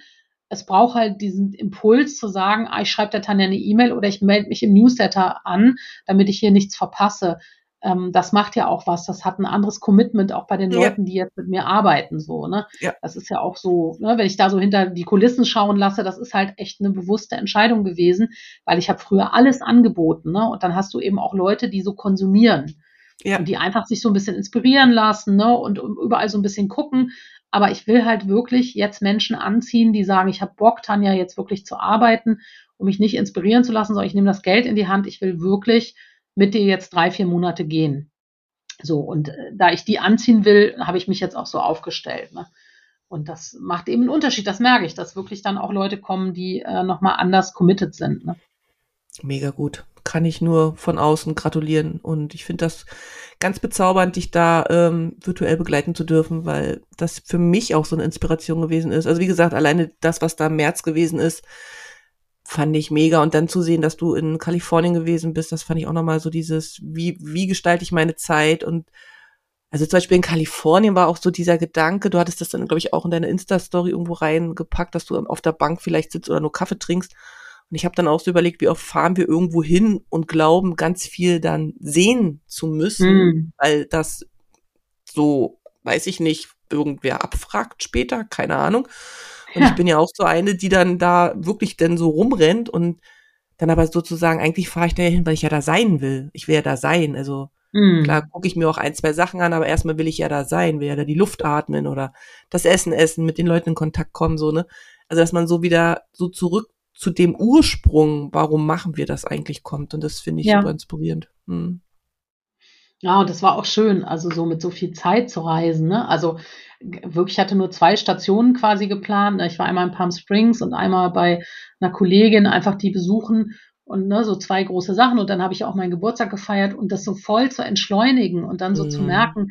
es braucht halt diesen Impuls zu sagen, ah, ich schreibe der Tanja eine E-Mail oder ich melde mich im Newsletter an, damit ich hier nichts verpasse ähm, das macht ja auch was. Das hat ein anderes Commitment auch bei den ja. Leuten, die jetzt mit mir arbeiten. So, ne? Ja. Das ist ja auch so, ne, wenn ich da so hinter die Kulissen schauen lasse, das ist halt echt eine bewusste Entscheidung gewesen, weil ich habe früher alles angeboten, ne? Und dann hast du eben auch Leute, die so konsumieren. Ja. Und die einfach sich so ein bisschen inspirieren lassen, ne? Und überall so ein bisschen gucken. Aber ich will halt wirklich jetzt Menschen anziehen, die sagen, ich habe Bock, Tanja, jetzt wirklich zu arbeiten, um mich nicht inspirieren zu lassen, sondern ich nehme das Geld in die Hand. Ich will wirklich mit dir jetzt drei, vier Monate gehen. So, und äh, da ich die anziehen will, habe ich mich jetzt auch so aufgestellt. Ne? Und das macht eben einen Unterschied, das merke ich, dass wirklich dann auch Leute kommen, die äh, nochmal anders committed sind. Ne? Mega gut. kann ich nur von außen gratulieren. Und ich finde das ganz bezaubernd, dich da ähm, virtuell begleiten zu dürfen, weil das für mich auch so eine Inspiration gewesen ist. Also wie gesagt, alleine das, was da im März gewesen ist, fand ich mega. Und dann zu sehen, dass du in Kalifornien gewesen bist, das fand ich auch nochmal so dieses, wie, wie gestalte ich meine Zeit und also zum Beispiel in Kalifornien war auch so dieser Gedanke, du hattest das dann, glaube ich, auch in deine Insta-Story irgendwo reingepackt, dass du auf der Bank vielleicht sitzt oder nur Kaffee trinkst. Und ich habe dann auch so überlegt, wie oft fahren wir irgendwo hin und glauben, ganz viel dann sehen zu müssen, mm. weil das so, weiß ich nicht, irgendwer abfragt später, keine Ahnung. Und ja. ich bin ja auch so eine, die dann da wirklich dann so rumrennt und dann aber sozusagen, eigentlich fahre ich da hin, weil ich ja da sein will. Ich will ja da sein. Also Mhm. Klar gucke ich mir auch ein, zwei Sachen an, aber erstmal will ich ja da sein, will ja da die Luft atmen oder das Essen essen, mit den Leuten in Kontakt kommen, so, ne? Also, dass man so wieder so zurück zu dem Ursprung, warum machen wir das eigentlich, kommt. Und das finde ich ja. super inspirierend. Mhm. Ja, und das war auch schön, also so mit so viel Zeit zu reisen. Ne? Also wirklich, ich hatte nur zwei Stationen quasi geplant. Ne? Ich war einmal in Palm Springs und einmal bei einer Kollegin, einfach die besuchen und ne, so zwei große Sachen und dann habe ich auch meinen Geburtstag gefeiert und das so voll zu entschleunigen und dann so mhm. zu merken,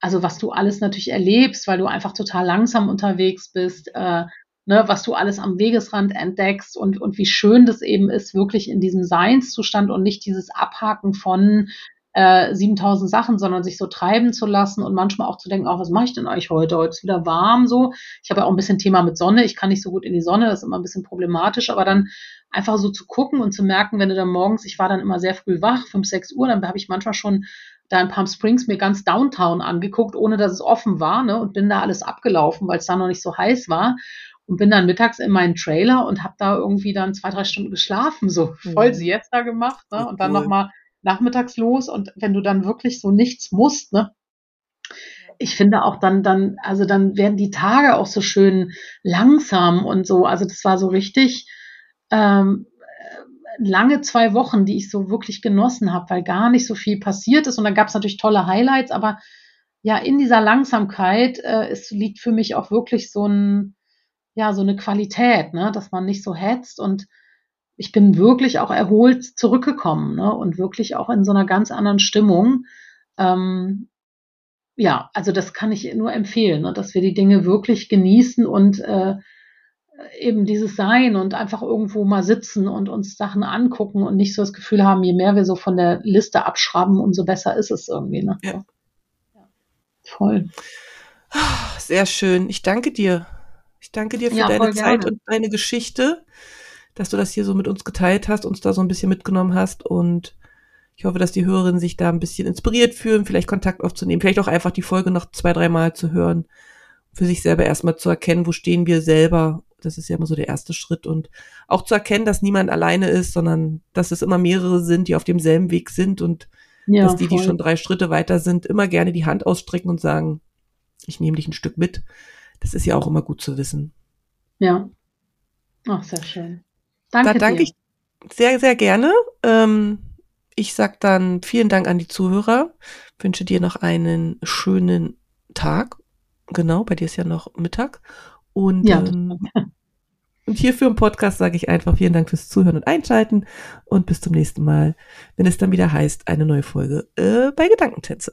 also was du alles natürlich erlebst, weil du einfach total langsam unterwegs bist, äh, ne, was du alles am Wegesrand entdeckst und, und wie schön das eben ist, wirklich in diesem Seinszustand und nicht dieses Abhaken von äh, 7000 Sachen, sondern sich so treiben zu lassen und manchmal auch zu denken, auch was mache ich denn eigentlich heute? Heute ist wieder warm so. Ich habe ja auch ein bisschen Thema mit Sonne. Ich kann nicht so gut in die Sonne, das ist immer ein bisschen problematisch, aber dann einfach so zu gucken und zu merken, wenn du dann morgens, ich war dann immer sehr früh wach, 5, 6 Uhr, dann habe ich manchmal schon da in Palm Springs mir ganz Downtown angeguckt, ohne dass es offen war, ne, und bin da alles abgelaufen, weil es da noch nicht so heiß war und bin dann mittags in meinen Trailer und habe da irgendwie dann zwei, drei Stunden geschlafen, so voll mhm. Siesta gemacht, ne, und dann cool. nochmal nachmittags los und wenn du dann wirklich so nichts musst, ne, ich finde auch dann, dann, also dann werden die Tage auch so schön langsam und so. Also das war so richtig ähm, lange zwei Wochen, die ich so wirklich genossen habe, weil gar nicht so viel passiert ist. Und dann gab es natürlich tolle Highlights, aber ja, in dieser Langsamkeit äh, es liegt für mich auch wirklich so ein, ja, so eine Qualität, ne, dass man nicht so hetzt und ich bin wirklich auch erholt zurückgekommen ne? und wirklich auch in so einer ganz anderen Stimmung. Ähm, ja, also das kann ich nur empfehlen, ne? dass wir die Dinge wirklich genießen und äh, eben dieses Sein und einfach irgendwo mal sitzen und uns Sachen angucken und nicht so das Gefühl haben, je mehr wir so von der Liste abschrauben, umso besser ist es irgendwie. Ne? Ja. ja. Voll. Sehr schön. Ich danke dir. Ich danke dir für ja, deine Zeit und deine Geschichte dass du das hier so mit uns geteilt hast, uns da so ein bisschen mitgenommen hast und ich hoffe, dass die Hörerinnen sich da ein bisschen inspiriert fühlen, vielleicht Kontakt aufzunehmen, vielleicht auch einfach die Folge noch zwei, dreimal zu hören, für sich selber erstmal zu erkennen, wo stehen wir selber. Das ist ja immer so der erste Schritt und auch zu erkennen, dass niemand alleine ist, sondern dass es immer mehrere sind, die auf demselben Weg sind und ja, dass die, voll. die schon drei Schritte weiter sind, immer gerne die Hand ausstrecken und sagen, ich nehme dich ein Stück mit. Das ist ja auch immer gut zu wissen. Ja. Ach, sehr schön. Danke da danke dir. ich sehr, sehr gerne. Ähm, ich sag dann vielen Dank an die Zuhörer. Wünsche dir noch einen schönen Tag. Genau, bei dir ist ja noch Mittag. Und, ja, ähm, und hierfür im Podcast sage ich einfach vielen Dank fürs Zuhören und Einschalten und bis zum nächsten Mal, wenn es dann wieder heißt, eine neue Folge äh, bei Gedankentänze.